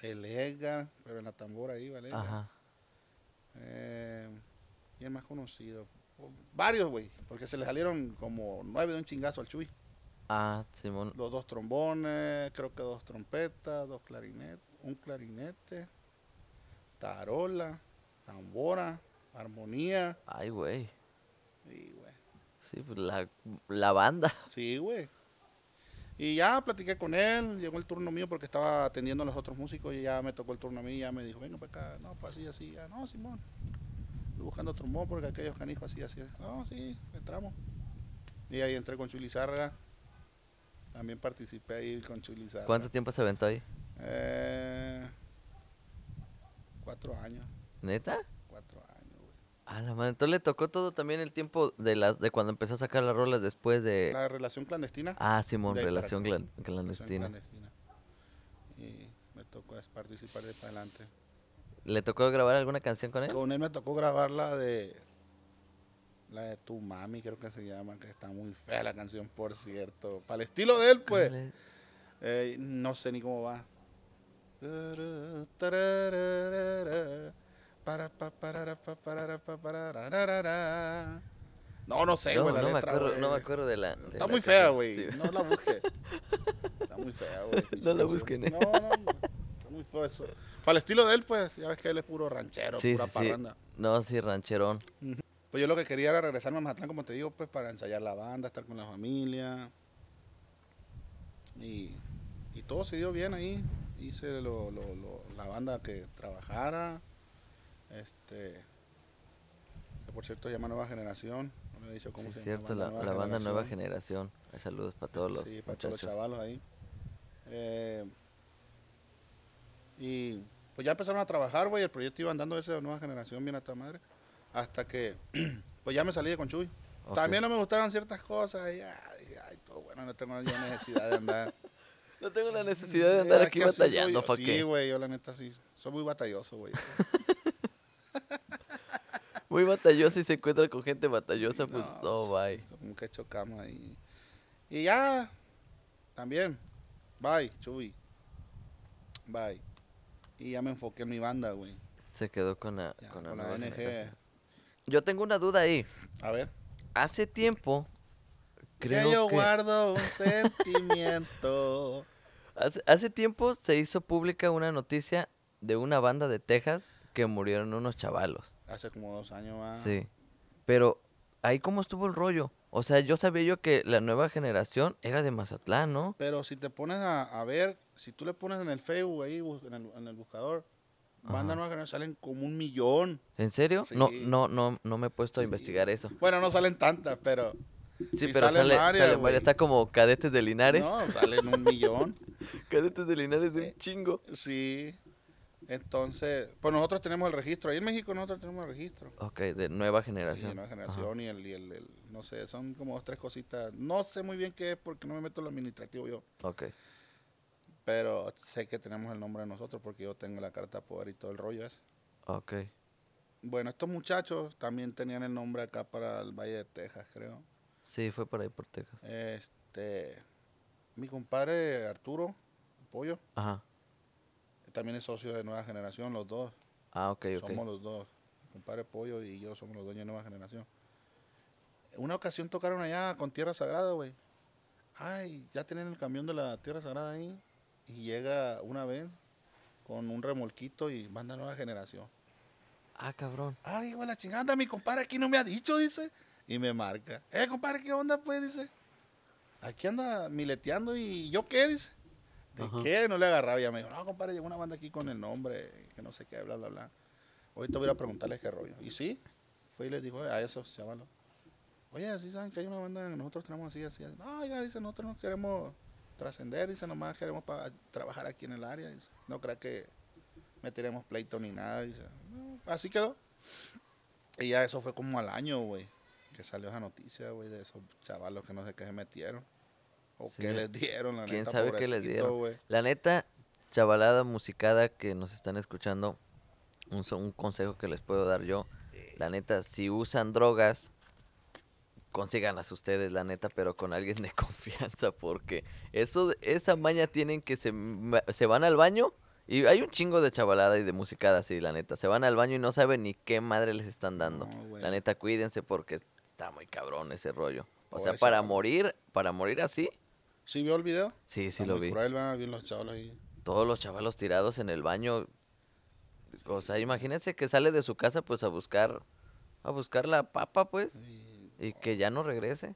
El Edgar, pero en la tambora ahí, ¿vale? Ajá. Eh, ¿Quién más conocido? Varios, güey, porque se le salieron como nueve de un chingazo al Chuy. Ah, Simón. Los dos trombones, creo que dos trompetas, dos clarinetes, un clarinete, tarola, tambora, armonía. Ay, güey. Y, güey, Sí, pues la, la banda. sí, güey. Y ya platiqué con él, llegó el turno mío porque estaba atendiendo a los otros músicos y ya me tocó el turno a mí y ya me dijo, venga para acá, no, pues así, así, ya, no, Simón. Estoy buscando trombón porque aquellos canijos así, así, no, sí, entramos. Y ahí entré con Chulizarga. También participé ahí con Chulizarga. ¿Cuánto tiempo se aventó ahí? Eh, cuatro años, ¿Neta? cuatro años, güey. A la madre. Entonces le tocó todo también el tiempo de las de cuando empezó a sacar las rolas después de. La relación clandestina. Ah, Simón, relación clan- clandestina. clandestina. Y me tocó participar de para adelante. ¿Le tocó grabar alguna canción con él? Con él me tocó grabar la de. La de Tu Mami, creo que se llama, que está muy fea la canción, por cierto. Para el estilo de él, pues. Eh, no sé ni cómo va. No, no sé, No, güey, la no me acuerdo, no me acuerdo de la. de Está la muy fea, güey. Sí. No la busques. Está muy fea, güey. No la busquen, ¿eh? No, no, no. Está muy feo eso. Para el estilo de él, pues, ya ves que él es puro ranchero, Sí, pura sí. parranda. No, sí, rancherón. Pues yo lo que quería era regresarme a Mazatlán, como te digo, pues, para ensayar la banda, estar con la familia. Y, y todo se dio bien ahí. Hice lo, lo- lo- la banda que trabajara. Este. Que por cierto se llama Nueva Generación. No dicho cómo Sí, se cierto, llama. la, la banda Nueva Generación. Hay Saludos para todos los Sí, para todos los muchachos. chavalos ahí. Eh, y pues ya empezaron a trabajar, güey. El proyecto iba andando ese de nueva generación, bien a tu madre. Hasta que, pues ya me salí de Conchuy. Ok. También no me gustaron ciertas cosas. Y, ay, dije, ay, todo bueno, no tengo yo necesidad de andar. No tengo la necesidad de andar Es aquí batallando, yo. ¿pa' Sí, güey, yo la neta sí. Soy muy batalloso, güey. Muy batalloso y se encuentra con gente batallosa, pues No, bye. Como que chocamos y, y ya, también, bye, Chuy, bye. Y ya me enfoqué en mi banda, güey. Se quedó con la, Ya, con la con la nueva NG. Yo tengo una duda ahí. A ver. Hace tiempo, creo que yo que guardo un sentimiento. hace, hace tiempo se hizo pública una noticia de una banda de Texas que murieron unos chavalos. Hace como dos años más. Sí. Pero ahí cómo estuvo el rollo. O sea, yo sabía yo que la nueva generación era de Mazatlán, ¿no? Pero si te pones a, a ver, si tú le pones en el Facebook ahí, en el, en el buscador, banda Ajá. nueva generación salen como un millón. ¿En serio? No, Sí. no, no, no me he puesto a Sí. investigar eso. Bueno, no salen tantas, pero. Sí, sí pero salen sale, varias, sale güey. varias. Está como cadetes de Linares. No, salen un millón. Cadetes de Linares de Eh, un chingo. Sí. Entonces, pues nosotros tenemos el registro. Ahí en México nosotros tenemos el registro. Ok, de nueva generación. de nueva Ajá. generación y, el, y el, el- no sé, son como dos, tres cositas. No sé muy bien qué es porque no me meto en lo administrativo yo. Ok. Pero sé que tenemos el nombre de nosotros porque yo tengo la carta de poder y todo el rollo ese. Ok. Bueno, estos muchachos también tenían el nombre acá para el Valle de Texas, creo. Sí, fue por ahí por Texas. Este, mi compadre Arturo Pollo, Ajá. también es socio de Nueva Generación, los dos. Ah, ok, ok. Somos los dos. Mi compadre Pollo y yo somos los dueños de Nueva Generación. Una ocasión tocaron allá con Tierra Sagrada, güey. Ay, ya tienen el camión de la Tierra Sagrada ahí. Y llega una vez con un remolquito y banda Nueva Generación. Ah, cabrón. Ay, güey, la chingada, mi compadre aquí no me ha dicho, dice. Y me marca. Eh, compadre, ¿qué onda, pues? Dice. Aquí anda mileteando y ¿yo qué? Dice. ¿De Ajá. qué? No le agarraba. Ya me dijo, no, compadre, llegó una banda aquí con el nombre, que no sé qué, bla, bla, bla. Ahorita voy a preguntarles qué rollo. Y sí, fue y les dijo a esos chavalos. Oye, así saben que hay una banda que nosotros tenemos así, así. así". No, ya, dice, nosotros no queremos trascender, dice, nomás queremos trabajar aquí en el área. dice. No crea que meteremos pleito ni nada. Dice. "No". así quedó. Y ya eso fue como al año, güey, que salió esa noticia, güey, de esos chavalos que no sé qué se metieron. O Sí. qué les dieron, la ¿Quién neta, sabe qué les dieron? La neta, chavalada musicada que nos están escuchando, un, un consejo que les puedo dar yo. La neta, si usan drogas, consíganlas ustedes, la neta, pero con alguien de confianza, porque eso, de- esa maña tienen que se, se van al baño y hay un chingo de chavalada y de musicada así, la neta. Se van al baño y no saben ni qué madre les están dando. No, la neta, cuídense porque está muy cabrón ese rollo. O sea, para chaval. morir, para morir así, ¿Sí vio el video? sí, sí Está lo vi. cruel, ¿verdad? Bien los ahí. todos los chavalos tirados en el baño. O sea, imagínense que sale de su casa pues a buscar a buscar la papa pues Y y que ya no regrese.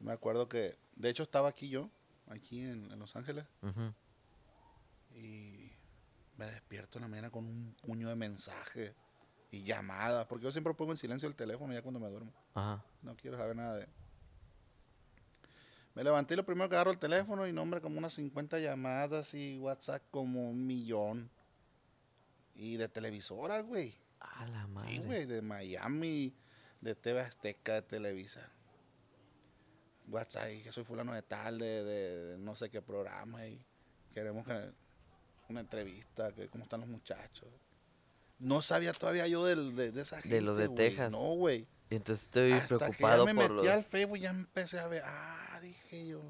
me acuerdo que, de hecho estaba aquí yo, aquí en, en Los Ángeles. Y me despierto en la mañana con un puño de mensajes y llamadas. Porque yo siempre pongo en silencio el teléfono ya cuando me duermo. Ajá. No quiero saber nada de... Me levanté y lo primero que agarro el teléfono y nombre como unas 50 llamadas y WhatsApp como un millón. Y de televisoras, güey. A la madre. Sí, güey, de Miami, de TV Azteca, de Televisa. WhatsApp, y que soy fulano de tal, de, de- de no sé qué programa, y queremos que una entrevista, que cómo están los muchachos. No sabía todavía yo del- de, de esa gente, De lo de. Texas. No, güey. Y entonces estoy Hasta preocupado que ya me por metí los... al Facebook y ya empecé a ver, ah, dije yo,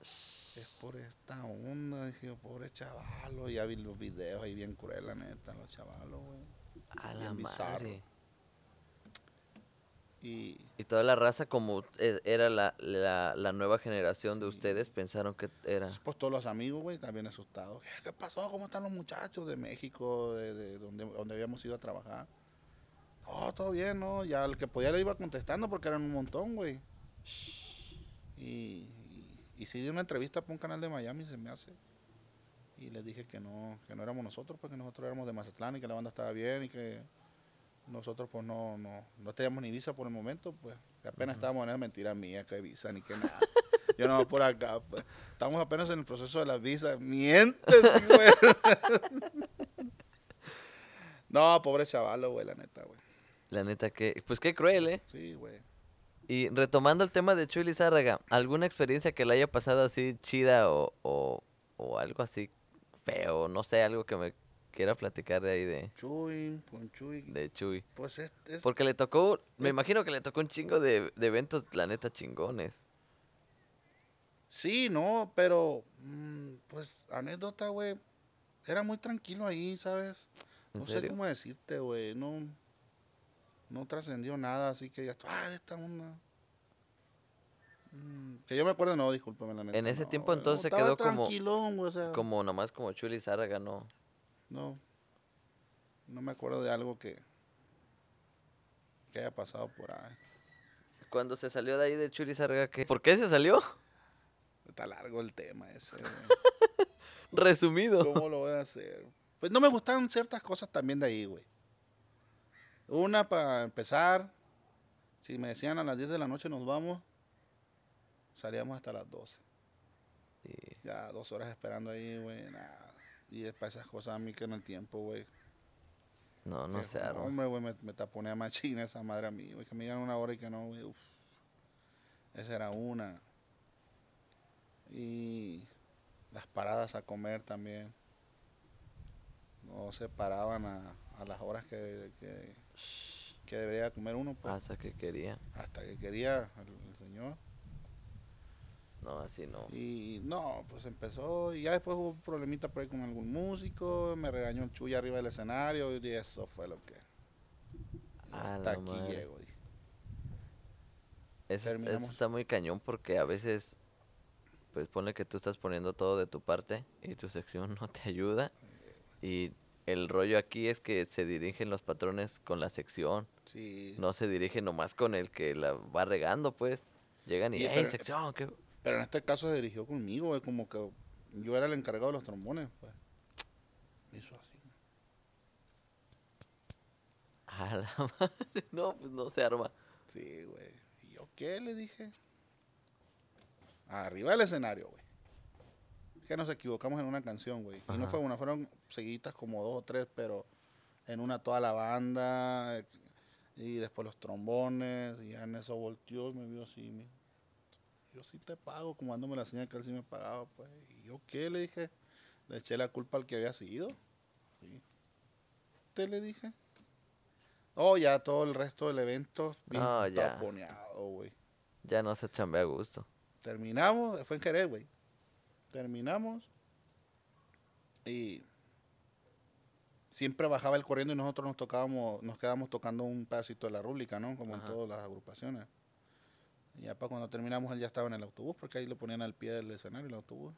es por esta onda, dije yo, pobre chavalo, ya vi los videos ahí bien cruel, la neta, los chavalos, güey. A la bizarro. madre. Y Y toda la raza como e- era la, la, la nueva generación de ustedes, pensaron que era... pues todos los amigos, güey, también asustados. ¿Qué, qué pasó? ¿Cómo están los muchachos de México, de, de donde, donde habíamos ido a trabajar? No, todo bien, ¿no? Ya el que podía le iba contestando porque eran un montón, güey. Y, y, y sí di una entrevista para un canal de Miami, se me hace. Y les dije que no, que no éramos nosotros, porque nosotros éramos de Mazatlán y que la banda estaba bien y que nosotros pues no, no, no teníamos ni visa por el momento, pues. Apenas estábamos en esa mentira mía, que visa ni que nada. Yo no por acá, pues. Estamos apenas en el proceso de las visas. Mientes, güey. no, pobre chavalo, güey, la neta, güey. La neta que... Pues qué cruel, ¿eh? Sí, güey. Y retomando el tema de Chuy Lizárraga, ¿alguna experiencia que le haya pasado así chida o, o, o algo así feo? No sé, algo que me quiera platicar de ahí de, Chuy, con Chuy. de Chuy. Pues es, es- Porque le tocó, me es- imagino que le tocó un chingo de, de eventos, la neta, chingones. Sí, no, pero mm, pues anécdota, güey. Era muy tranquilo ahí, ¿sabes? ¿En No sé cómo decirte, güey. No, no trascendió nada, así que ya ah, esta onda. Mm, que yo me acuerdo, no, discúlpame la neta. En ese no, tiempo entonces estaba quedó como- tranquilón, güey, o sea, Como nomás como Chuy Lizárraga, ¿no? No, no me acuerdo de algo que, que haya pasado por ahí. Cuando se salió de ahí de Chuy Lizárraga, ¿qué? ¿por qué se salió? Está largo el tema ese. güey. Resumido. ¿Cómo lo voy a hacer? Pues no me gustaron ciertas cosas también de ahí, güey. Una, para empezar, si me decían a las 10 de la noche nos vamos, salíamos hasta las 12. Y- Ya dos horas esperando ahí, güey, nada. Y es para esas cosas a mí que en el tiempo, güey. no, no sé. Hombre, güey, me, me taponea machina esa madre a mí, güey. Que me digan una hora y que no, güey. uf. Esa era una. Y las paradas a comer también. No se paraban a, a las horas que, que, que debería comer uno, pues, Hasta que quería. hasta que quería el, el señor. No, así no. Y no, pues empezó y ya después hubo un problemita por ahí con algún músico, me regañó el chuy arriba del escenario y eso fue lo que... Hasta aquí madre. llego, dije. Eso, está muy cañón porque a veces, pues pone que tú estás poniendo todo de tu parte y tu sección no te ayuda. Y el rollo aquí es que se dirigen los patrones con la sección, Sí, no se dirigen nomás con el que la va regando, pues. Llegan y, Sí, hey, pero- sección, ¿qué? Pero en este caso se dirigió conmigo, güey, como que yo era el encargado de los trombones, pues. Me hizo así. A la madre, no, pues no se arma. Sí, güey. ¿Y yo qué? Le dije. Arriba del escenario, güey. Es que nos equivocamos en una canción, güey. Y no fue una, fueron seguiditas como dos o tres, pero en una toda la banda. Y después los trombones. Y ya en eso volteó y me vio así. me- yo sí te pago, como dándome la señal que él sí me pagaba, pues. ¿Y yo qué? Le dije. Le eché la culpa al que había sido. Sí. ¿Te le dije? Oh, ya todo el resto del evento bien ya. taponeado, güey. Ya no se chambea a gusto. Terminamos, fue en Jerez, güey. Terminamos y siempre bajaba el corriendo y nosotros nos tocábamos, nos quedábamos tocando un pedacito de la rúbrica, ¿no? Como Ajá. en todas las agrupaciones. Y ya para cuando terminamos él ya estaba en el autobús, porque ahí lo ponían al pie del escenario el autobús.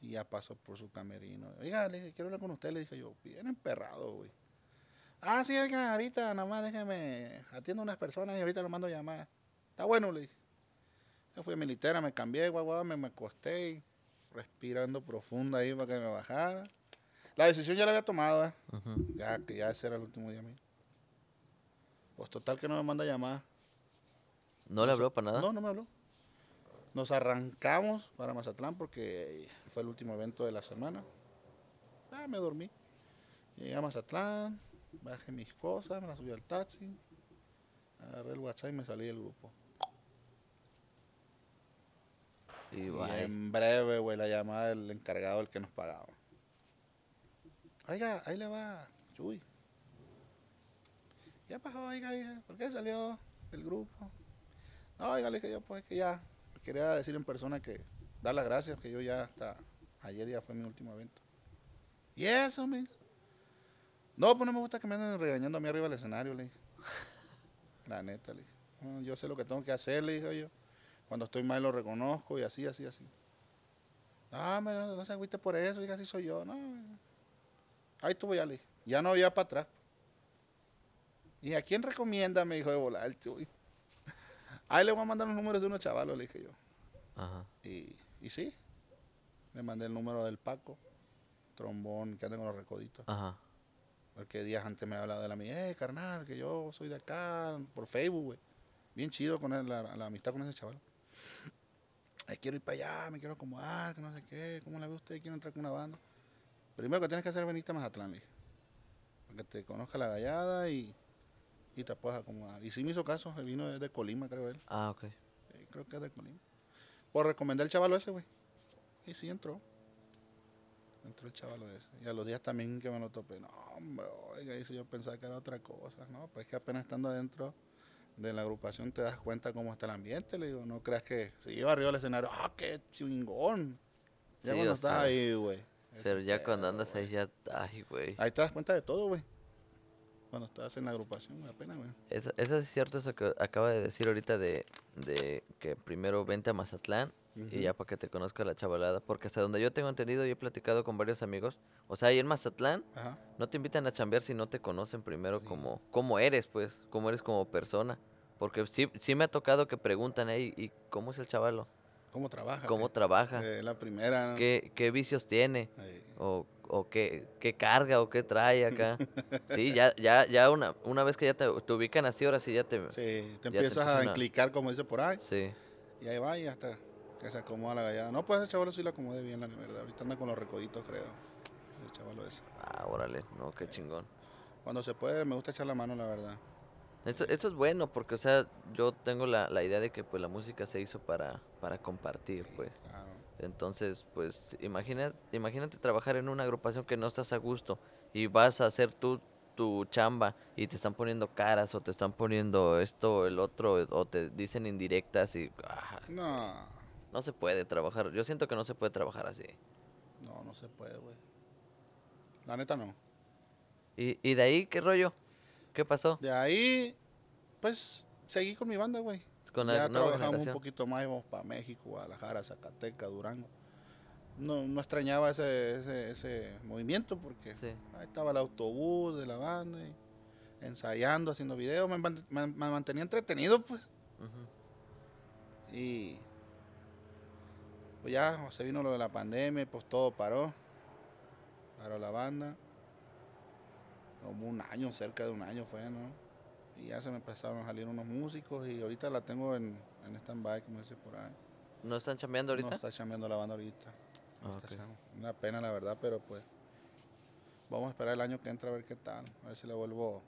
Y ya pasó por su camerino. Oiga, le dije, quiero hablar con usted, le dije yo, bien emperrado, güey. Ah, sí, oiga, ahorita nada más déjeme, atiendo unas personas y ahorita lo mando a llamar. Está bueno, le dije. Yo fui a militera, me cambié, guau, guau, me, me acosté y respirando profundo ahí para que me bajara. La decisión ya la había tomado, ¿eh? Ya, que ya ese era el último día mío. Pues total que no me manda llamada. ¿No le habló para nada? No, no me habló. Nos arrancamos para Mazatlán porque fue el último evento de la semana. Ah, me dormí. Llegué a Mazatlán, bajé mis cosas, me las subí al taxi, agarré el WhatsApp y me salí del grupo. Y Y en breve, güey, la llamada del encargado, del que nos pagaba. Oiga, ahí le va, Chuy. ¿Qué pasó, oiga, oiga? ¿Por qué salió del grupo? No, oiga, le dije yo, pues que ya. Quería decir en persona que dar las gracias, que yo ya hasta ayer ya fue mi último evento. ¿Y eso, me? No, pues no me gusta que me anden regañando a mí arriba del escenario, le dije. La neta, le dije. "No, Yo sé lo que tengo que hacer, le dije yo. Cuando estoy mal lo reconozco y así, así, así. Ah, hombre, no, no se agüite por eso, diga, así soy yo. No, ahí estuvo ya, le dije. Ya no había para atrás. ¿Y a quién recomienda? Me dijo de volar el chuy. Ahí le voy a mandar los números de unos chavalos, le dije yo. Ajá. Y, y sí, le mandé el número del Paco, trombón, que anda con los recoditos. Ajá. Porque días antes me hablaba de la mía, eh, carnal, que yo soy de acá, por Facebook, güey. Bien chido con él, la, la amistad con ese chaval. Ay, quiero ir para allá, me quiero acomodar, que no sé qué, ¿cómo le ve usted? Quiero entrar con una banda. Primero que tienes que hacer es venirte a Mazatlán, le dije. Para que te conozca la gallada y, y te puedas acomodar. Y sí me hizo caso, él vino de Colima, creo él. Ah, ok. Sí, creo que es de Colima. Por recomendar el chavalo ese, güey. Y sí entró. Entró el chavalo ese. Y a los días también que me lo topé. No, hombre, oiga, dice yo pensaba que era otra cosa. No, pues que apenas estando adentro de la agrupación te das cuenta cómo está el ambiente. Le digo, no creas que se lleva arriba del escenario. ¡Ah, qué chingón! Ya Sí, cuando estás sea, ahí, güey. Pero ya cuando andas ahí ya... Ay, güey. Ahí te das cuenta de todo, güey. Cuando estás en la agrupación, apenas, güey. Eso, eso es cierto, eso que acaba de decir ahorita de, de que primero vente a Mazatlán y ya para que te conozca la chavalada. Porque hasta donde yo tengo entendido y he platicado con varios amigos, o sea, ahí en Mazatlán Ajá. no te invitan a chambear si no te conocen primero Sí. como, como eres, pues, cómo eres como persona. Porque sí, sí me ha tocado que preguntan, "Ey, ¿y cómo es el chavalo? ¿Cómo trabaja? ¿Cómo trabaja? Eh, la primera. ¿no? ¿Qué, qué vicios tiene? Ahí. o, o qué, qué carga o qué trae acá. Sí, ya, ya, ya una, una vez que ya te, te ubican así, ahora sí ya te... Sí, te te empiezas a empiezan a- enclicar, como dice por ahí. Sí. Y ahí va y hasta que se acomoda la gallada. No, pues ese chavalo sí lo acomode bien, la verdad. Ahorita anda con los recoditos, creo. El chavalo ese. Ah, órale, no, qué chingón. Cuando se puede, me gusta echar la mano, la verdad. Eso, eso es bueno porque, o sea, yo tengo la, la idea de que pues la música se hizo para, para compartir, pues. Claro. Entonces, pues, imagina, imagínate trabajar en una agrupación que no estás a gusto y vas a hacer tú tu chamba y te están poniendo caras o te están poniendo esto, el otro, o te dicen indirectas y... ah, No, no se puede trabajar. Yo siento que no se puede trabajar así. no, no se puede, güey. La neta no. ¿Y, y de ahí qué rollo? ¿Qué pasó? De ahí, pues, seguí con mi banda, güey. Con la ya trabajamos un poquito más, íbamos para México, Guadalajara, Zacatecas, Durango. No, no extrañaba ese, ese, ese movimiento porque Sí. ahí estaba el autobús de la banda y ensayando, haciendo videos. Me, man- me- me mantenía entretenido, pues. Y pues ya se vino lo de la pandemia, pues todo paró. Paró la banda. Como un año, cerca de un año fue, ¿no? Y ya se me empezaron a salir unos músicos y ahorita la tengo en, en stand-by, como dice por ahí. ¿No están chambeando ahorita? No está chambeando la banda ahorita. No Ah, está Una pena, la verdad, pero pues vamos a esperar el año que entra a ver qué tal. A ver si la vuelvo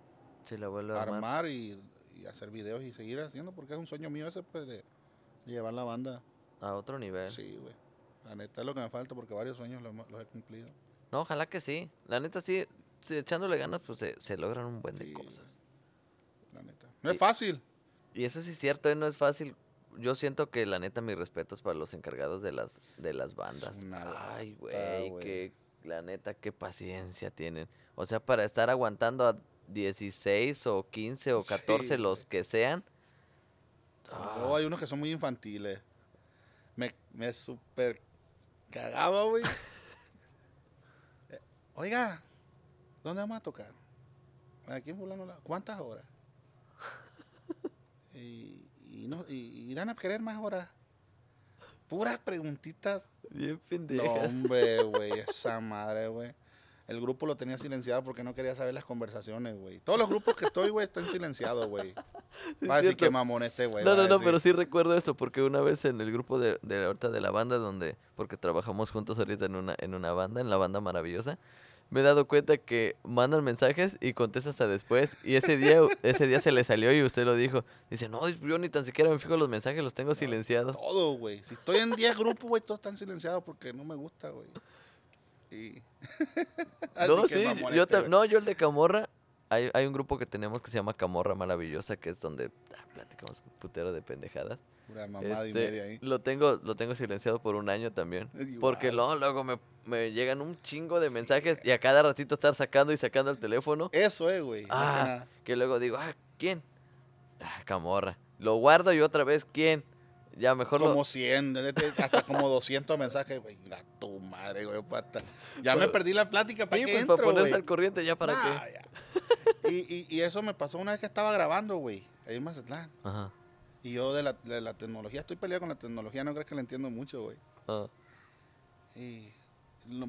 Sí, la vuelvo a armar. armar y, y hacer videos y seguir haciendo, porque es un sueño mío ese, pues, de llevar la banda A otro nivel. Sí, güey. La neta es lo que me falta porque varios sueños los, los he cumplido. No, ojalá que sí. La neta sí, sí, echándole ganas, pues se, se logran un buen de cosas. La neta. No Y- es fácil. Y eso sí es cierto, eh, no es fácil. Yo siento que la neta mis respetos para los encargados de las de las bandas. una Ay, güey, que la neta qué paciencia tienen. O sea, para estar aguantando a 16 o 15 o Sí, 14 los que sean. Luego Ah, hay unos que son muy infantiles. Me, me super cagaba, güey. Eh, Oiga, ¿dónde vamos a tocar? Aquí en fulano. La- ¿Cuántas horas? Y, y no, y, irán a querer más horas. puras preguntitas. Bien No, pendeja. hombre, güey, esa madre, güey. El grupo lo tenía silenciado porque no quería saber las conversaciones, güey. Todos los grupos que estoy, güey, están silenciados, güey. Sí, Va a decir que mamón este, güey. No, no, no, pero sí recuerdo eso, porque una vez en el grupo de, de ahorita de la banda, donde, porque trabajamos juntos ahorita en una, en una banda, en la banda maravillosa, me he dado cuenta que mandan mensajes y contesta hasta después. Y ese día, ese día se le salió y usted lo dijo. Dice, no, yo ni tan siquiera me fijo los mensajes, los tengo silenciados. Todo, güey. Si estoy en 10 grupos, güey, todos están silenciados porque no me gusta, güey. Y... No, sí, yo este, no, yo el de Camorra, hay, hay un grupo que tenemos que se llama Camorra Maravillosa, que es donde ah, platicamos un putero de pendejadas. Pura mamada y Este, media ahí. Lo tengo, lo tengo silenciado por un año también. Porque luego, luego me, me llegan un chingo de mensajes y a cada ratito estar sacando y sacando el teléfono. Eso es, güey. Ah, que luego digo, ah, ¿quién? Ah, Camorra. Lo guardo y otra vez, ¿quién? Ya mejor Como lo... 100, de- de- hasta como 200 mensajes, güey. La tu madre, güey. Ya me perdí la plática. ¿Para Sí, qué pues, entro, para ponerse güey? al corriente ya para Nah, qué. ya. Y, y, y eso me pasó una vez que estaba grabando, güey. Ahí en Mazatlán. Ajá. Y yo de la, de la tecnología, estoy peleado con la tecnología, no crees que la entiendo mucho, güey. ah. Y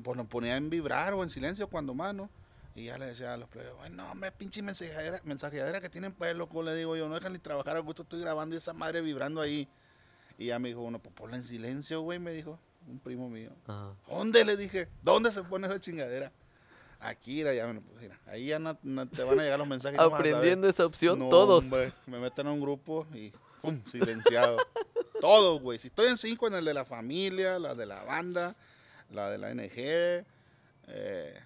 pues lo ponía en vibrar o en silencio cuando más, ¿no? Y ya le decía a los plebes, "Ay, no, hombre, pinche mensajadera, mensajadera que tienen pues, loco, le digo yo, no dejan ni trabajar a gusto, estoy grabando y esa madre vibrando ahí. Y ya me dijo uno, pues ponla en silencio, güey, me dijo, un primo mío. Ajá. ¿Dónde? Le dije, ¿dónde se pone esa chingadera? Aquí, era, ya puse, mira, ahí ya no, no te van a llegar los mensajes. Aprendiendo esa opción, No, todos. hombre, me meten a un grupo y ¡pum! silenciado. Todos, güey. Si estoy en cinco, en el de la familia, la de la banda, la de la NG, eh,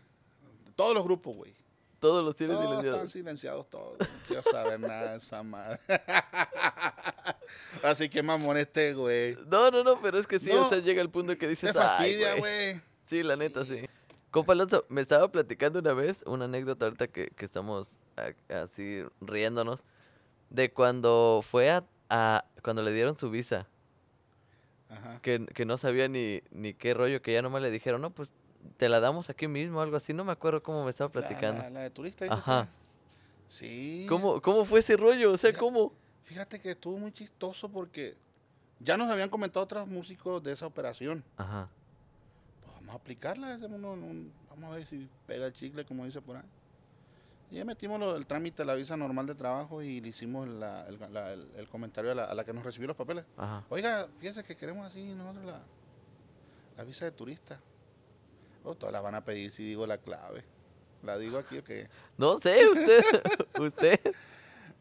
todos los grupos, güey. Todos los tienes Todos están silenciados. silenciados todos. No quiero saber nada de esa madre. Así que mamón este, güey. No, no, no, pero es que sí, No. o sea, llega el punto que dices, fastidia, ay, güey. güey. Sí, la neta, sí. Compa Alonso, me estaba platicando una vez, una anécdota ahorita que, que estamos a- así riéndonos, de cuando fue a, a- cuando le dieron su visa, Ajá. que, que no sabía ni, ni qué rollo, que ya nomás le dijeron, no, pues te la damos aquí mismo, algo así, no me acuerdo cómo me estaba La- platicando. La, la de turista. Ajá. Sí. ¿Cómo, ¿Cómo fue ese rollo? O sea, Fíjate- ¿cómo? Fíjate que estuvo muy chistoso porque ya nos habían comentado otros músicos de esa operación. Ajá. Pues vamos a aplicarla, un- vamos a ver si pega el chicle, como dice por ahí. Y ya metimos lo- el trámite, la visa normal de trabajo y le hicimos la- el, la- el- el comentario a la, a la que nos recibió los papeles. Ajá. Oiga, fíjese que queremos así nosotros la, la visa de turista. Oh, todas la van a pedir si digo la clave. La digo aquí o qué. No sé, usted, usted.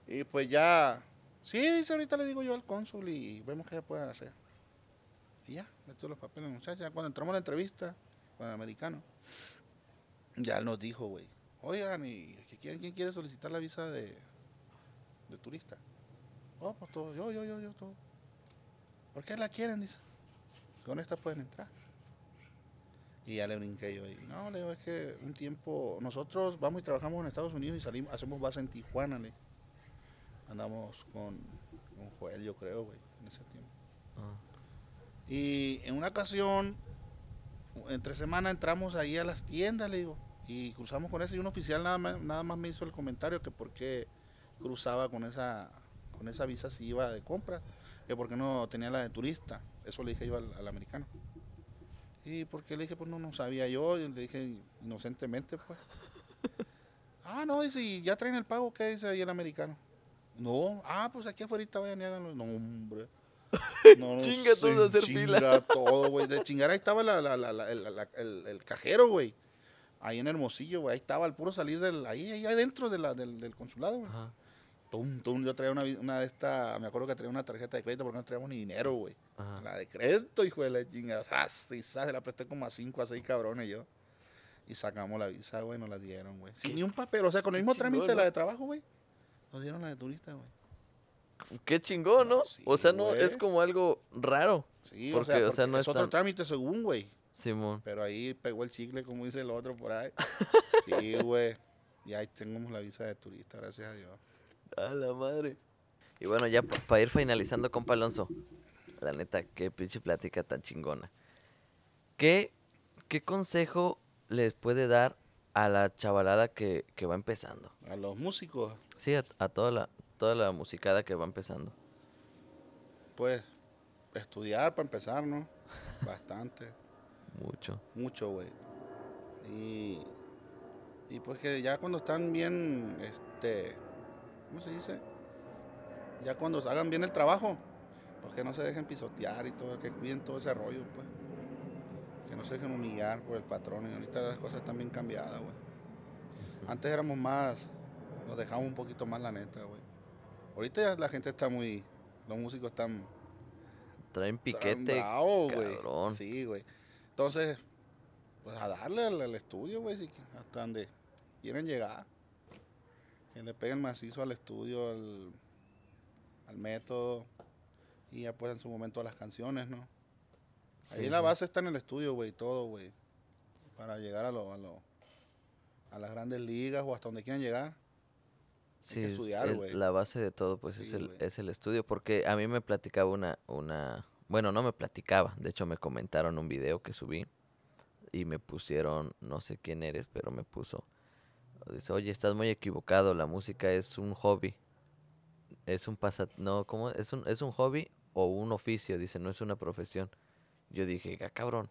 Y pues ya, sí, dice ahorita le digo yo al cónsul y vemos qué se puede hacer. Y ya, meto los papeles, muchachos. Ya Cuando entramos a la entrevista con el americano, ya él nos dijo, güey, oigan, ¿y quién quiere solicitar la visa de, de turista? Oh, pues todo, yo, yo, yo, yo, todo. ¿Por qué la quieren? Dice. Con esta pueden entrar. Y ya le brinqué yo ahí. No, le digo, es que un tiempo, nosotros vamos y trabajamos en Estados Unidos y salimos, hacemos base en Tijuana, le. Andamos con, con Joel, yo creo, güey, en ese tiempo. Ah. Y en una ocasión, entre semana entramos ahí a las tiendas, le digo, y cruzamos con eso y un oficial nada más, nada más me hizo el comentario que por qué cruzaba con esa, con esa visa si iba de compra, que por qué no tenía la de turista. Eso le dije yo al, al americano. Y porque le dije, pues no, no sabía yo, y le dije inocentemente, pues. ah, no, dice, ¿y ya traen el pago? ¿Qué dice ahí el americano? No, ah, pues aquí afuera vayan y háganlo. No, hombre. No, no Chinga sé, todo hacer chinga fila. todo, güey. De chingar ahí estaba la, la, la, el, el- el cajero, güey. Ahí en Hermosillo, güey. Ahí estaba al puro salir del, ahí, ahí adentro de del, del consulado, güey. Tum, tum. Yo traía una, una de estas, me acuerdo que traía una tarjeta de crédito porque no traíamos ni dinero, güey. La de crédito, hijo de la chingada. Y se la presté como a cinco a seis cabrones yo. Y sacamos la visa, güey, nos la dieron, güey. Sin ni un papel, o sea, con el mismo chingón, trámite, ¿no? la de trabajo, güey. Nos dieron la de turista, güey. Qué chingón, ¿no? No, sí, o sea, no, güey. es como algo raro. Sí, Porque, o sea, o sea, no es es otro trámite según, güey. Simón. Pero ahí pegó el chicle, como dice el otro por ahí. Sí, güey. Y ahí tenemos la visa de turista, gracias a Dios. A la madre. Y bueno, ya para ir finalizando, compa Alonso. La neta, qué pinche plática tan chingona. ¿Qué, qué consejo les puede dar a la chavalada que, que va empezando? A los músicos, Sí, a, a toda la toda la musicada que va empezando. pues, estudiar para empezar, ¿no? Bastante. Mucho. Mucho, güey. Y, y pues que ya cuando están bien, este, ¿cómo se dice? Ya cuando hagan bien el trabajo, pues que no se dejen pisotear y todo, que cuiden todo ese rollo, pues. Que no se dejen humillar por el patrón. Y ahorita las cosas están bien cambiadas, güey. Antes éramos más, nos dejamos un poquito más la neta, güey. Ahorita ya la gente está muy, los músicos están Traen piquete. bravos, güey. cabrón. Sí, güey. Entonces, pues a darle al, al estudio, güey, si- hasta donde quieren llegar. Que le peguen macizo al estudio, al, al método. Y ya pues en su momento a las canciones, ¿no? Ahí Sí, la base está en el estudio, güey, todo, güey. Para llegar a lo, a lo, a las grandes ligas o hasta donde quieran llegar. Sí, que es- estudiar, es güey. la base de todo, pues es, el, es el estudio. Porque a mí me platicaba una, una, bueno, no me platicaba, de hecho me comentaron un video que subí y me pusieron, no sé quién eres, pero me puso, dice, oye, estás muy equivocado, la música es un hobby, es un pasat, no, ¿cómo? Es un, es un hobby o un oficio, dice, no es una profesión. Yo dije, ah, cabrón.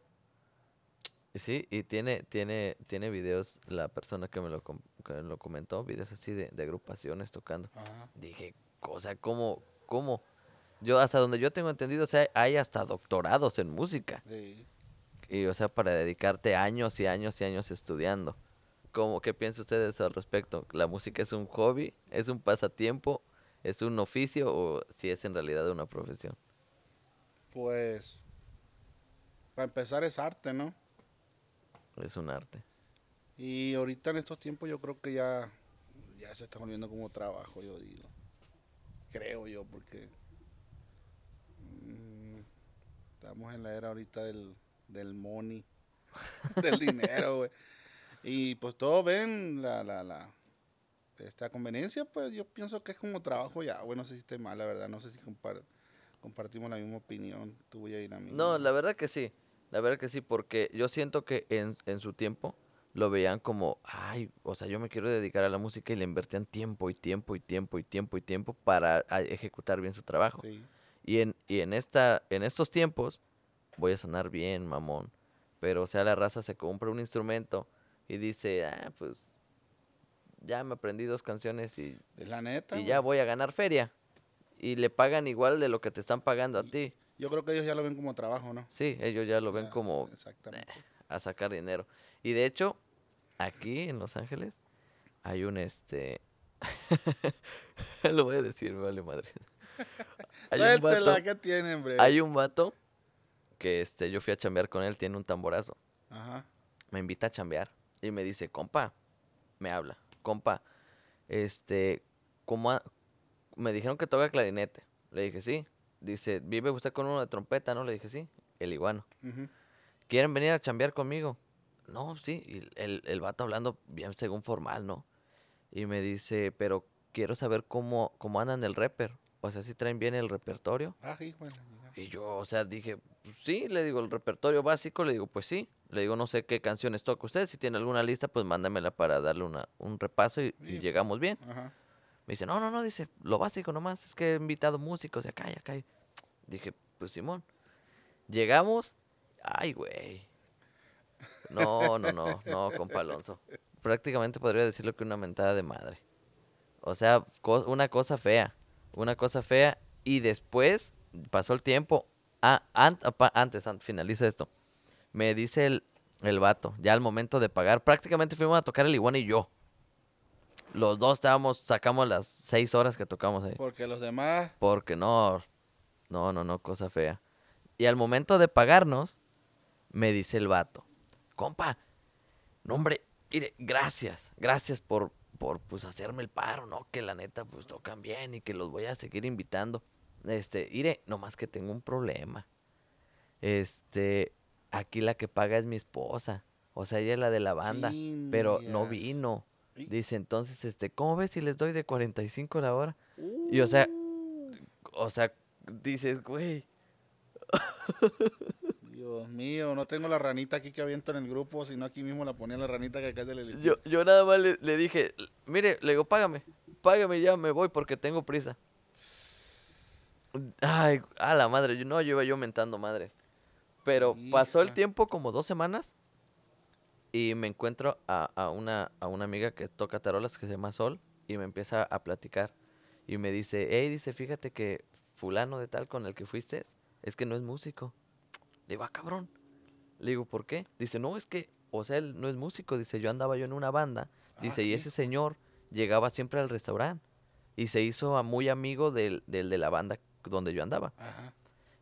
Sí, y tiene, tiene, tiene videos, la persona que me lo, com- que me lo comentó, videos así de, de agrupaciones tocando. Ajá. Dije, o sea, ¿cómo, cómo? Yo, hasta donde yo tengo entendido, o sea, hay hasta doctorados en música. Sí. Y, o sea, para dedicarte años y años y años estudiando. ¿Cómo, qué piensan ustedes al respecto? ¿La música es un hobby? ¿Es un pasatiempo? ¿Es un oficio? ¿O si es en realidad una profesión? Pues, para empezar es arte, ¿no? Es un arte. Y ahorita en estos tiempos yo creo que ya, ya se está volviendo como trabajo, yo digo. Creo yo, porque mm, estamos en la era ahorita del, del money, del dinero, güey. Y pues todos ven la, la, la, esta conveniencia, pues yo pienso que es como trabajo ya, güey, no sé si esté mal, la verdad, no sé si compar- compartimos la misma opinión tuya y la mía. No, la verdad que sí. La verdad que sí, porque yo siento que en, en su tiempo lo veían como, ay, o sea, yo me quiero dedicar a la música y le invertían tiempo y tiempo y tiempo y tiempo y tiempo para ejecutar bien su trabajo. Sí, Y en, y en esta, en estos tiempos, voy a sonar bien, mamón. Pero, o sea, la raza se compra un instrumento y dice, ah, pues, ya me aprendí dos canciones y, es la neta. y ya voy a ganar feria. Y le pagan igual de lo que te están pagando a ti. Yo creo que ellos ya lo ven como trabajo, ¿no? Sí, ellos ya lo ven Ya, como Exactamente. a sacar dinero. Y de hecho, aquí en Los Ángeles hay un este. Lo voy a decir, me vale madre. Hay un, vato, ¿qué tienen, bre? hay un vato que este, yo fui a chambear con él, tiene un tamborazo. Ajá. Me invita a chambear y me dice, compa, me habla, compa, este, ¿cómo me dijeron que toca clarinete. Le dije, sí. Dice, ¿vive usted con uno de trompeta? No, le dije, sí, el iguano. ¿Quieren venir a chambear conmigo? No, sí. Y el, el vato hablando bien según formal, ¿no? Y me dice, pero quiero saber cómo, cómo andan el rapper. O sea, si traen bien el repertorio. Ah, la chingada. Y yo, o sea, dije, "Pues sí, le digo, el repertorio básico, le digo, pues sí. Le digo, no sé qué canciones toca usted. Si tiene alguna lista, pues mándamela para darle una, un repaso y, y llegamos bien. Ajá. Me dice, no, no, no, dice, lo básico nomás, es que he invitado músicos de acá y acá. y-". Dije, pues Simón. Llegamos, ay, güey. No, no, no, no, compa Alonso. Prácticamente podría decirlo que una mentada de madre. O sea, co- una cosa fea, una cosa fea. Y después pasó el tiempo. Ah, an- antes, antes, finaliza esto. Me dice el, el vato, ya al momento de pagar, prácticamente fuimos a tocar el iguana y yo. Los dos estábamos, sacamos las seis horas que tocamos ahí. Porque los demás, Porque no, no, no, no, cosa fea. Y al momento de pagarnos, me dice el vato, compa, no hombre, mire, gracias, gracias por, por pues hacerme el paro, ¿no? Que la neta, pues tocan bien y que los voy a seguir invitando. Este, mire, nomás que tengo un problema. Este, aquí la que paga es mi esposa. O sea, ella es la de la banda, pero no vino. Dice, entonces, este, ¿cómo ves si les doy de 45 la hora? Y o sea, o sea, dices, güey, Dios mío, no tengo la ranita aquí que aviento en el grupo, sino aquí mismo la ponía la ranita que acá es del yo, yo nada más le, le dije, mire, le digo, págame, págame ya, me voy porque tengo prisa. Ay, a la madre, yo- no, yo iba yo mentando madre. Pero pasó el Hija. tiempo como dos semanas y me encuentro a, a una, a una amiga que toca tarolas que se llama Sol y me empieza a platicar y me dice, hey, dice, fíjate que fulano de tal con el que fuiste es que no es músico. Le digo, ah, cabrón. Le digo, ¿por qué? Dice, no, es que, o sea, él no es músico. Dice, yo andaba yo en una banda. Dice, y ese señor llegaba siempre al restaurante y se hizo a muy amigo del, del de la banda donde yo andaba. Ajá.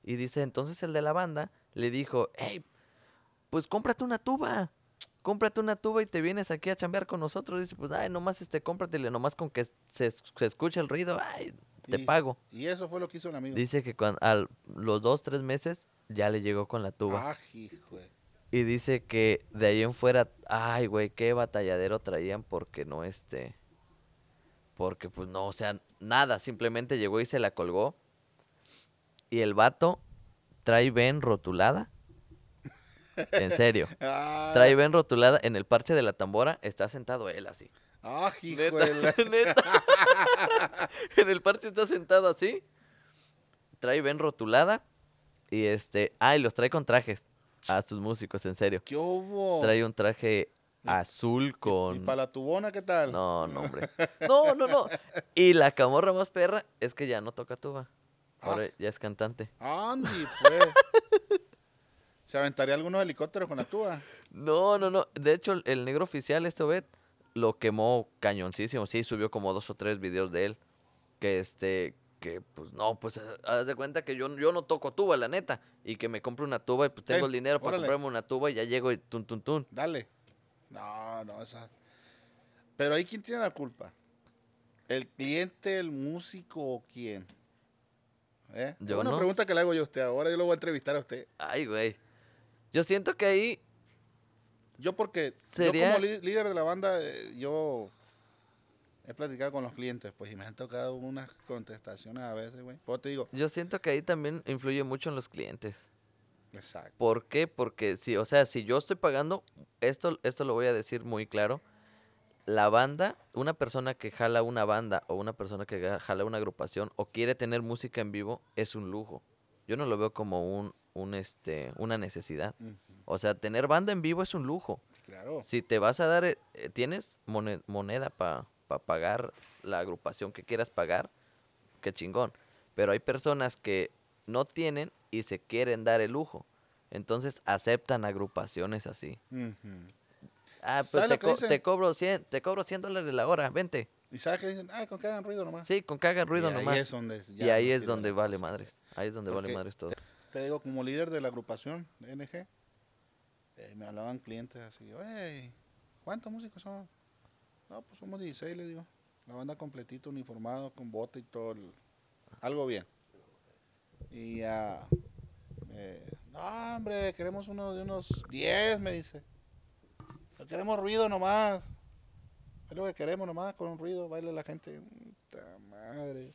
Y dice, entonces el de la banda le dijo, hey, pues cómprate una tuba. Cómprate una tuba y te vienes aquí a chambear con nosotros. Dice, pues, ay, nomás este, cómpratele, nomás con que se, es- se escuche el ruido, ay, te Y- pago. Y eso fue lo que hizo el amigo. Dice que cuando, a los dos, tres meses ya le llegó con la tuba. Ah, hijo. Y dice que de ahí en fuera, ay, güey, qué batalladero traían porque no, este, porque pues no, o sea, nada, simplemente llegó y se la colgó. Y el vato trae ven rotulada. En serio. Ah, Trae ven rotulada en el parche de la tambora, está sentado él así. ah, Neta, neta. en el parche está sentado así. Trae ven rotulada. Y este, ah, y los trae con trajes a sus músicos, en serio. ¿Qué hubo? Trae un traje azul ¿Y con... para la tubona qué tal? No, no, hombre. No, no, no. Y la camorra más perra es que ya no toca tuba. Ahora ya es cantante. Andy, pues. ¿Se aventaría algunos helicópteros con la tuba? No, no, no. De hecho, el, negro oficial, este Obed, lo quemó cañoncísimo. Sí, subió como dos o tres videos de él. Que este, que pues no, pues ha- haz de cuenta que yo, yo no toco tuba, la neta. Y que me compro una tuba y pues tengo Ten, el dinero para órale. comprarme una tuba y ya llego y tun, tun, tun. Dale. No, no, esa. Pero ahí, ¿quién tiene la culpa? ¿El cliente, el músico o quién? ¿Eh? Yo una no pregunta que le hago yo a usted. Ahora yo lo voy a entrevistar a usted. Ay, güey. Yo siento que ahí Yo porque Sería- yo como lí- líder de la banda, eh, yo he platicado con los clientes, pues, y me han tocado unas contestaciones a veces, güey. Pues te digo, Yo siento que ahí también influye mucho en los clientes. exacto. ¿Por qué? Porque si, o sea, si yo estoy pagando, esto, esto lo voy a decir muy claro. La banda, una persona que jala una banda o una persona que jala una agrupación o quiere tener música en vivo es un lujo. Yo no lo veo como un, un este, una necesidad. O sea, tener banda en vivo es un lujo. Claro. Si te vas a dar, eh, eh, tienes mone- moneda para pagar la agrupación que quieras pagar, qué chingón. Pero hay personas que no tienen y se quieren dar el lujo. Entonces aceptan agrupaciones así. Ah, pues ¿Sabes te, que co- cobro 100, te cobro 100 dólares la hora, vente. ¿Y sabes qué dicen? Ay, con que hagan ruido nomás. Sí, con que hagan ruido y nomás. Ahí es donde, y ahí es donde vale madres. Ahí es donde vale madres todo. Te digo, como líder de la agrupación de NG, eh, me hablaban clientes así, oye, ¿cuántos músicos son? No, pues somos 16, le digo. La banda completita, uniformado, con bote y todo. el- algo bien. Y ya, eh, no, hombre, queremos uno de unos 10, me dice. "No Queremos ruido nomás. Es lo que queremos nomás, con un ruido, baile la gente. Puta madre.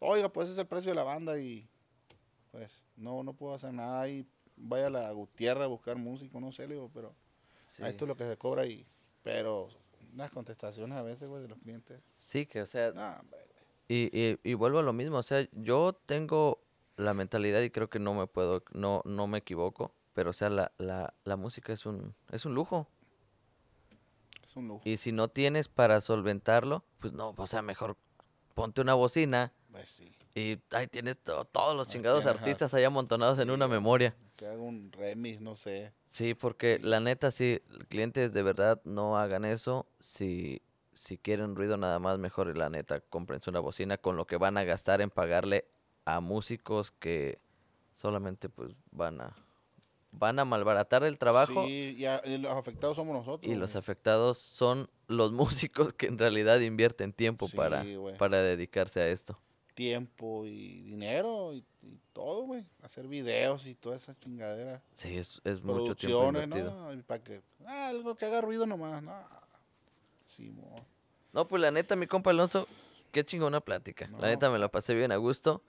Oiga, pues ese es el precio de la banda y pues no, no puedo hacer nada ahí. Vaya a la Gutiérrez a buscar músico, no sé, le digo, pero Sí. a esto es lo que se cobra y, pero unas contestaciones a veces, güey, de los clientes. Sí, que o sea, Y, y, y vuelvo a lo mismo, o sea, yo tengo la mentalidad y creo que no me puedo, no, no me equivoco, pero o sea, la, la, la música es un, es un lujo. Es un lujo. Y si no tienes para solventarlo, pues no, o sea, mejor ponte una bocina Pues sí, y ahí tienes to- todos los Ahí chingados tienes, artistas ahí amontonados en una memoria. que haga un remix, no sé. Sí, porque la neta, sí, clientes de verdad no hagan eso. Si, si quieren ruido nada más, mejor la neta, cómprense una bocina con lo que van a gastar en pagarle a músicos que solamente pues van a van a malbaratar el trabajo Sí, y, a- y los afectados somos nosotros. y los afectados son los músicos que en realidad invierten tiempo para, güey. para dedicarse a esto. Tiempo y dinero y, y todo, güey. Hacer videos y toda esa chingadera. Sí, es, es mucho tiempo invertido. ¿no? Y para que, ah, algo que haga ruido nomás, no. Sí, mo. No, pues la neta, mi compa Alonso, qué chingona plática. No. La neta me la pasé bien a gusto.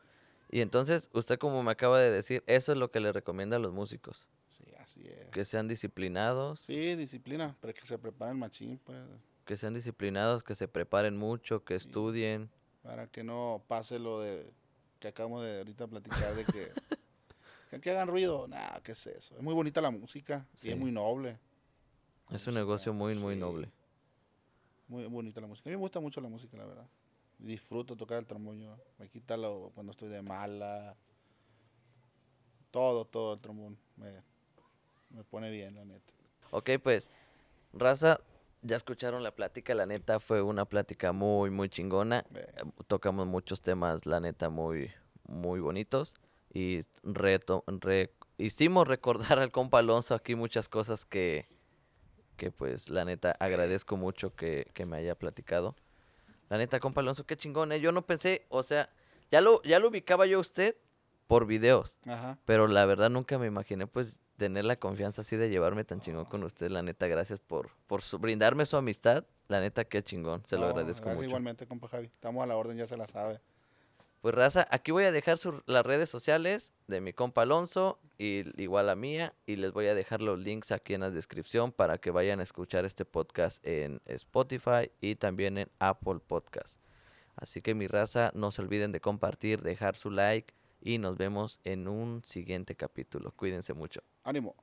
Y entonces, usted como me acaba de decir, eso es lo que le recomienda a los músicos. Sí, así es. Que sean disciplinados, Sí, disciplina, pero que se prepare el machín, pues, que sean disciplinados, que se preparen mucho, que estudien. para que no pase lo de que acabamos de ahorita platicar de que, que, que hagan ruido. Nah, ¿qué es eso? Es muy bonita la música y Sí. es muy noble. Es un música, negocio muy, muy sí. noble. Muy bonita la música. A mí me gusta mucho la música, la verdad. Disfruto tocar el trombón yo. Me quita lo, cuando estoy de mala. Todo, todo el trombón. Me, me pone bien, la neta. Ok, pues, raza, ya escucharon la plática, la neta fue una plática muy, muy chingona. Tocamos muchos temas, la neta, muy, muy bonitos. Y reto, re- hicimos recordar al compa Alonso aquí muchas cosas que, que pues, la neta, agradezco mucho que, que me haya platicado. La neta, compa Alonso, qué chingón, ¿eh? Yo no pensé, o sea, ya lo, ya lo ubicaba yo a usted por videos. Ajá. Pero la verdad nunca me imaginé pues tener la confianza así de llevarme tan chingón con usted. La neta, gracias por, por su- brindarme su amistad. La neta, qué chingón. Se lo agradezco mucho. Igualmente, compa Javi. Estamos a la orden, ya se la sabe. Pues raza, aquí voy a dejar las redes sociales de mi compa Alonso y igual la mía. Y les voy a dejar los links aquí en la descripción para que vayan a escuchar este podcast en Spotify y también en Apple Podcast. Así que mi raza, no se olviden de compartir, dejar su like y nos vemos en un siguiente capítulo. Cuídense mucho. Ánimo.